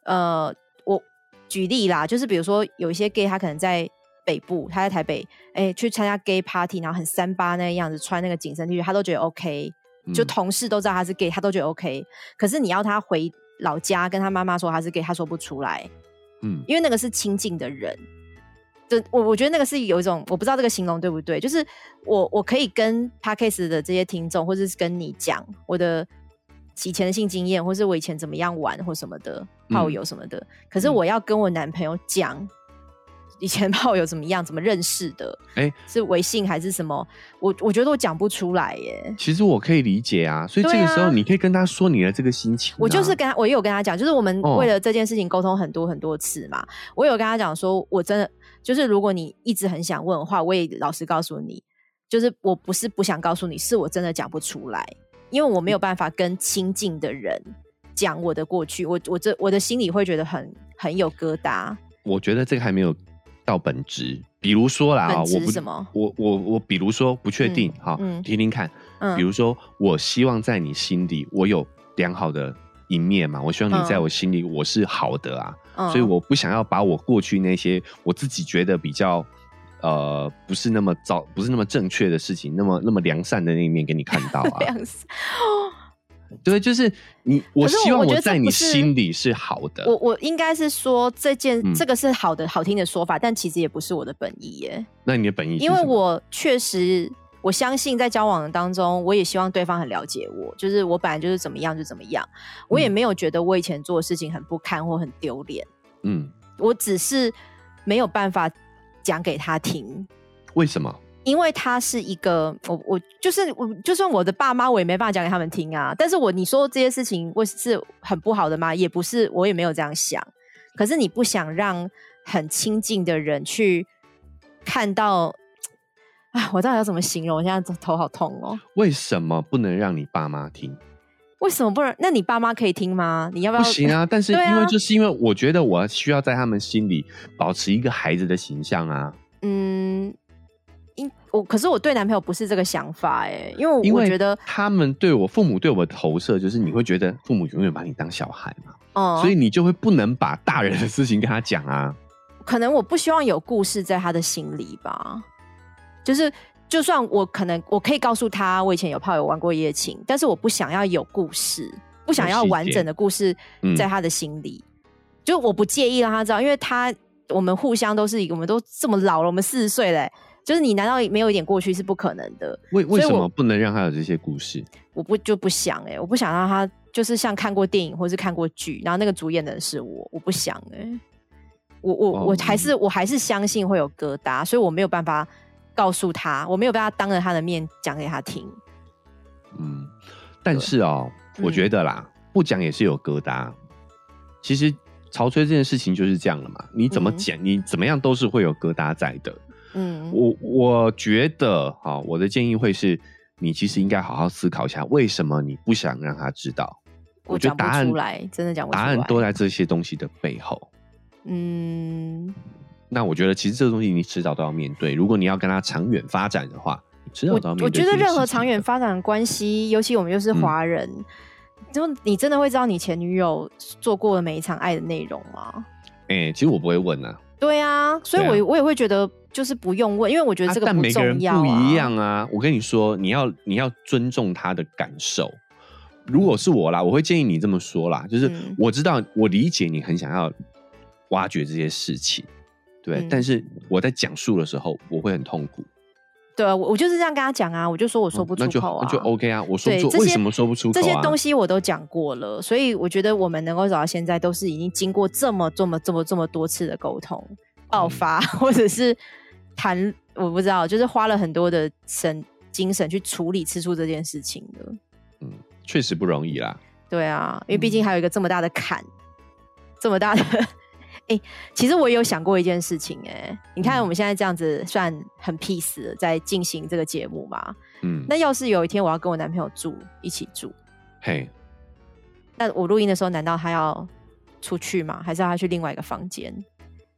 呃，我举例啦，就是比如说有一些 gay，他可能在北部，他在台北，哎、去参加 gay party，然后很三八那个样子，穿那个紧身 T 恤，他都觉得 OK，就嗯同事都知道他是 gay，他都觉得 OK。可是你要他回老家跟他妈妈说他是 gay，他说不出来，嗯因为那个是亲近的人。就我我觉得那个是有一种我不知道这个形容对不对，就是我我可以跟 podcast 的这些听众，或者是跟你讲我的以前的性经验，或是我以前怎么样玩或什么的炮友什么的。可是嗯我要跟我男朋友讲以前 炮友怎么样，怎么认识的，哎是微信还是什么？我我觉得我讲不出来耶。其实我可以理解啊，所以这个时候你可以跟他说你的这个心情啊、我就是跟他，我也有跟他讲，就是我们哦为了这件事情沟通很多很多次嘛。我有跟他讲说，我真的就是如果你一直很想问的话，我也老实告诉你，就是我不是不想告诉你，是我真的讲不出来，因为我没有办法跟亲近的人讲我的过去，我我这我的心里会觉得很很有疙瘩。我觉得这个还没有到本职。比如说啦啊，我不什么我我我，比如说不确定，好、嗯听听看。嗯比如说，我希望在你心里我有良好的一面嘛，我希望你在嗯我心里我是好的啊，嗯所以我不想要把我过去那些我自己觉得比较。呃，不是那么糟，不是那么正确的事情，那么那么良善的那一面给你看到啊。对，就是你，我希望我在你心里是好的。我我应该是说这件、嗯这个是好的好听的说法，但其实也不是我的本意耶。那你的本意是因为我确实，我相信在交往的当中，我也希望对方很了解我，就是我本来就是怎么样就怎么样，我也没有觉得我以前做的事情很不堪或很丢脸，嗯，我只是没有办法讲给他听。为什么？因为他是一个，我我就是我，就算我的爸妈，我也没办法讲给他们听啊。但是我你说这些事情，我是很不好的吗？也不是，我也没有这样想。可是你不想让很亲近的人去看到，啊，我到底要怎么形容？我现在头好痛哦。为什么不能让你爸妈听？为什么不能？那你爸妈可以听吗？你要不要？不行啊！但是因为就是因为我觉得我需要在他们心里保持一个孩子的形象啊，嗯，因我可是我对男朋友不是这个想法哎、因为因为我觉得，他们对我父母对我的投射就是你会觉得父母永远把你当小孩嘛，嗯，所以你就会不能把大人的事情跟他讲啊。可能我不希望有故事在他的心里吧。就是，就算我可能我可以告诉他，我以前有泡友玩过一夜情，但是我不想要有故事，不想要完整的故事嗯在他的心里。就我不介意让他知道，因为他我们互相都是我们都这么老了，我们四十岁嘞，就是你难道没有一点过去是不可能的？为为什么不能让他有这些故事？我不就不想哎、我不想让他就是像看过电影或是看过剧，然后那个主演的人是我，我不想哎、我我哦我还是我还是相信会有疙瘩，所以我没有办法告诉他，我没有办法当着他的面讲给他听。嗯，但是哦，嗯我觉得啦，不讲也是有疙瘩。其实潮吹这件事情就是这样了嘛，你怎么嗯讲，你怎么样都是会有疙瘩在的。嗯，我我觉得，哈，我的建议会是，你其实应该好好思考一下，为什么你不想让他知道？我觉得答案出来，真的讲不出答。案都在这些东西的背后。嗯，那我觉得，其实这个东西你迟早都要面对。如果你要跟他长远发展的话，你迟早我都要面对我觉得任何长远发展的关系，尤其我们又是嗯华人，就你真的会知道你前女友做过的每一场爱的内容吗？哎、其实我不会问啊，对啊，所以我、啊我也会觉得就是不用问，因为我觉得这个啊但不每个人不一样啊。我跟你说，你要你要尊重他的感受。如果是我啦，我会建议你这么说啦，就是嗯我知道，我理解你很想要挖掘这些事情，对，嗯但是我在讲述的时候，我会很痛苦。对啊，我我就是这样跟他讲啊，我就说我说不哦那就出口啊，那就 OK 啊，我说不出，为什么说不出口、啊？这些东西我都讲过了，所以我觉得我们能够走到现在，都是已经经过这么这么这么这么多次的沟通、爆发，嗯 或者是谈，我不知道，就是花了很多的神精神去处理吃醋这件事情的。嗯，确实不容易啦。对啊，因为毕嗯竟还有一个这么大的坎，这么大的。哎、其实我也有想过一件事情、哎，你看嗯我们现在这样子算很 peace 的在进行这个节目嘛？嗯，那要是有一天我要跟我男朋友住一起住，嘿，那我录音的时候，难道他要出去吗？还是要他去另外一个房间？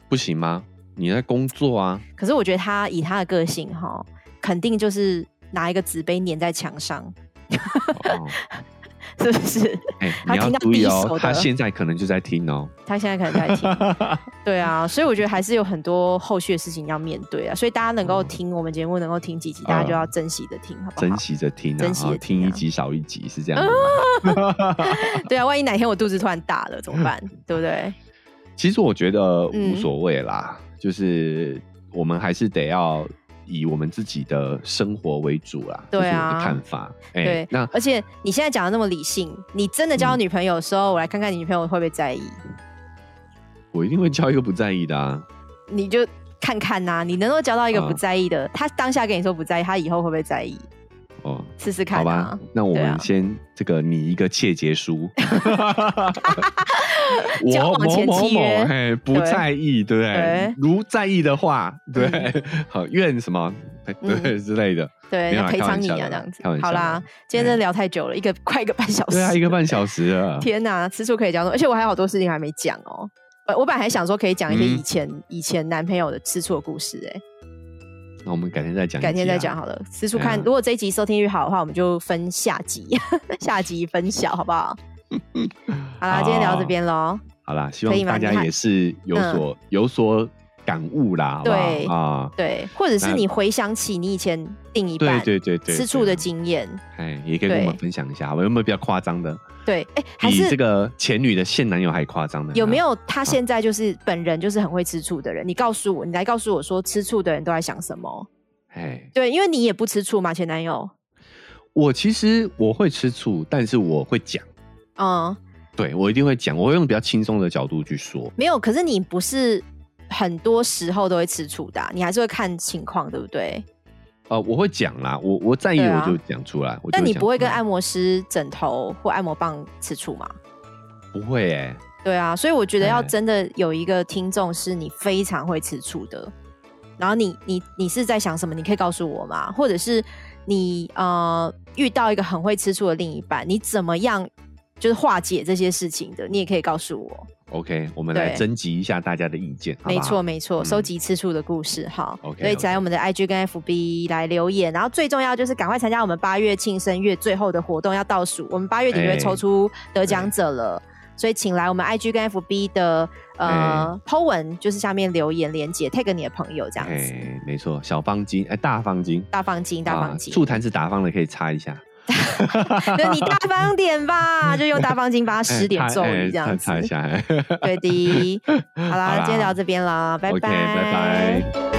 不行吗？你在工作啊，可是我觉得他以他的个性哈，肯定就是拿一个纸杯粘在墙上，哦，是不是？哎、他你要听到注意哦他现在可能就在听哦。他现在可能在听，对啊，所以我觉得还是有很多后续的事情要面对啊。所以大家能够听我们节目，能够听几集，大家就要珍惜的听，好不好？珍惜着听啊，珍惜听一集少一集是这样的吗。对啊，万一哪天我肚子突然大了怎么办？对不对？其实我觉得嗯无所谓啦，就是我们还是得要以我们自己的生活为主啦。对啊看法。哎、对，那而且你现在讲的那么理性，你真的交女朋友的时候，我来看看你女朋友会不会在意？我一定会交一个不在意的啊。你就看看呐、你能够交到一个不啊在意的，他当下跟你说不在意，他以后会不会在意？哦，试试看好啊吧。，那我们先这个拟一个切结书，交我某某某嘿不在意，对。不对？对？如在意的话，对嗯，好愿什么？对嗯。之类的。对，赔偿你啊，这样子。好啦，今天真的聊太久了，一个快一个半小时。对啊，一个半小时啊。天哪，吃醋可以讲，而且我还有好多事情还没讲哦。我我本来还想说可以讲一些嗯。以前、以前男朋友的吃醋的故事、哎，那我们改天再讲啊，改天再讲好了。吃醋看，啊如果这一集收听率好的话，我们就分下集，下集分晓，好不好？好啦，今天聊到这边喽。好啦，希望大家也是有所、有所感悟啦，对啊？对，或者是你回想起你以前另一对半对对对，吃醋的对经验，哎，也可以跟我们分享一下？有没有比较夸张的？对，哎，还比是这个前女的现男友还夸张呢？有没？有他现在就是本人就是很会吃醋的人？你告诉我，你来告诉我说吃醋的人都在想什么？哎，对，因为你也不吃醋嘛，前男友。我其实我会吃醋，但是我会讲，嗯，对我一定会讲，我会用比较轻松的角度去说。没有，可是你不是很多时候都会吃醋的啊、你还是会看情况，对不对？呃，我会讲啦，我我在意我就讲出来。但你不会跟按摩师枕头或按摩棒吃醋吗？不会哎、对啊，所以我觉得要哎真的有一个听众是你非常会吃醋的，然后你你你是在想什么？你可以告诉我吗？或者是你呃遇到一个很会吃醋的另一半，你怎么样就是化解这些事情的？你也可以告诉我。OK，我们来征集一下大家的意见，没错没错，嗯。收集吃醋的故事哈。OK，所以在我们的 IG 跟 FB 来留言，然后最重要就是赶快参加我们八月庆生月最后的活动，要倒数，我们八月底就会哎抽出得奖者了。所以请来我们 IG 跟 FB 的呃 po 文，就是下面留言连接 tag 你的朋友这样子。哎，没错，小方巾，哎，大方巾，大方巾，大方巾，啊醋坛子打方的，可以擦一下，对你大方点吧，就用大方巾把它十点哎咒哎擦语这样子 对的，好啦，好啦今天聊到这边啦，拜拜，拜拜。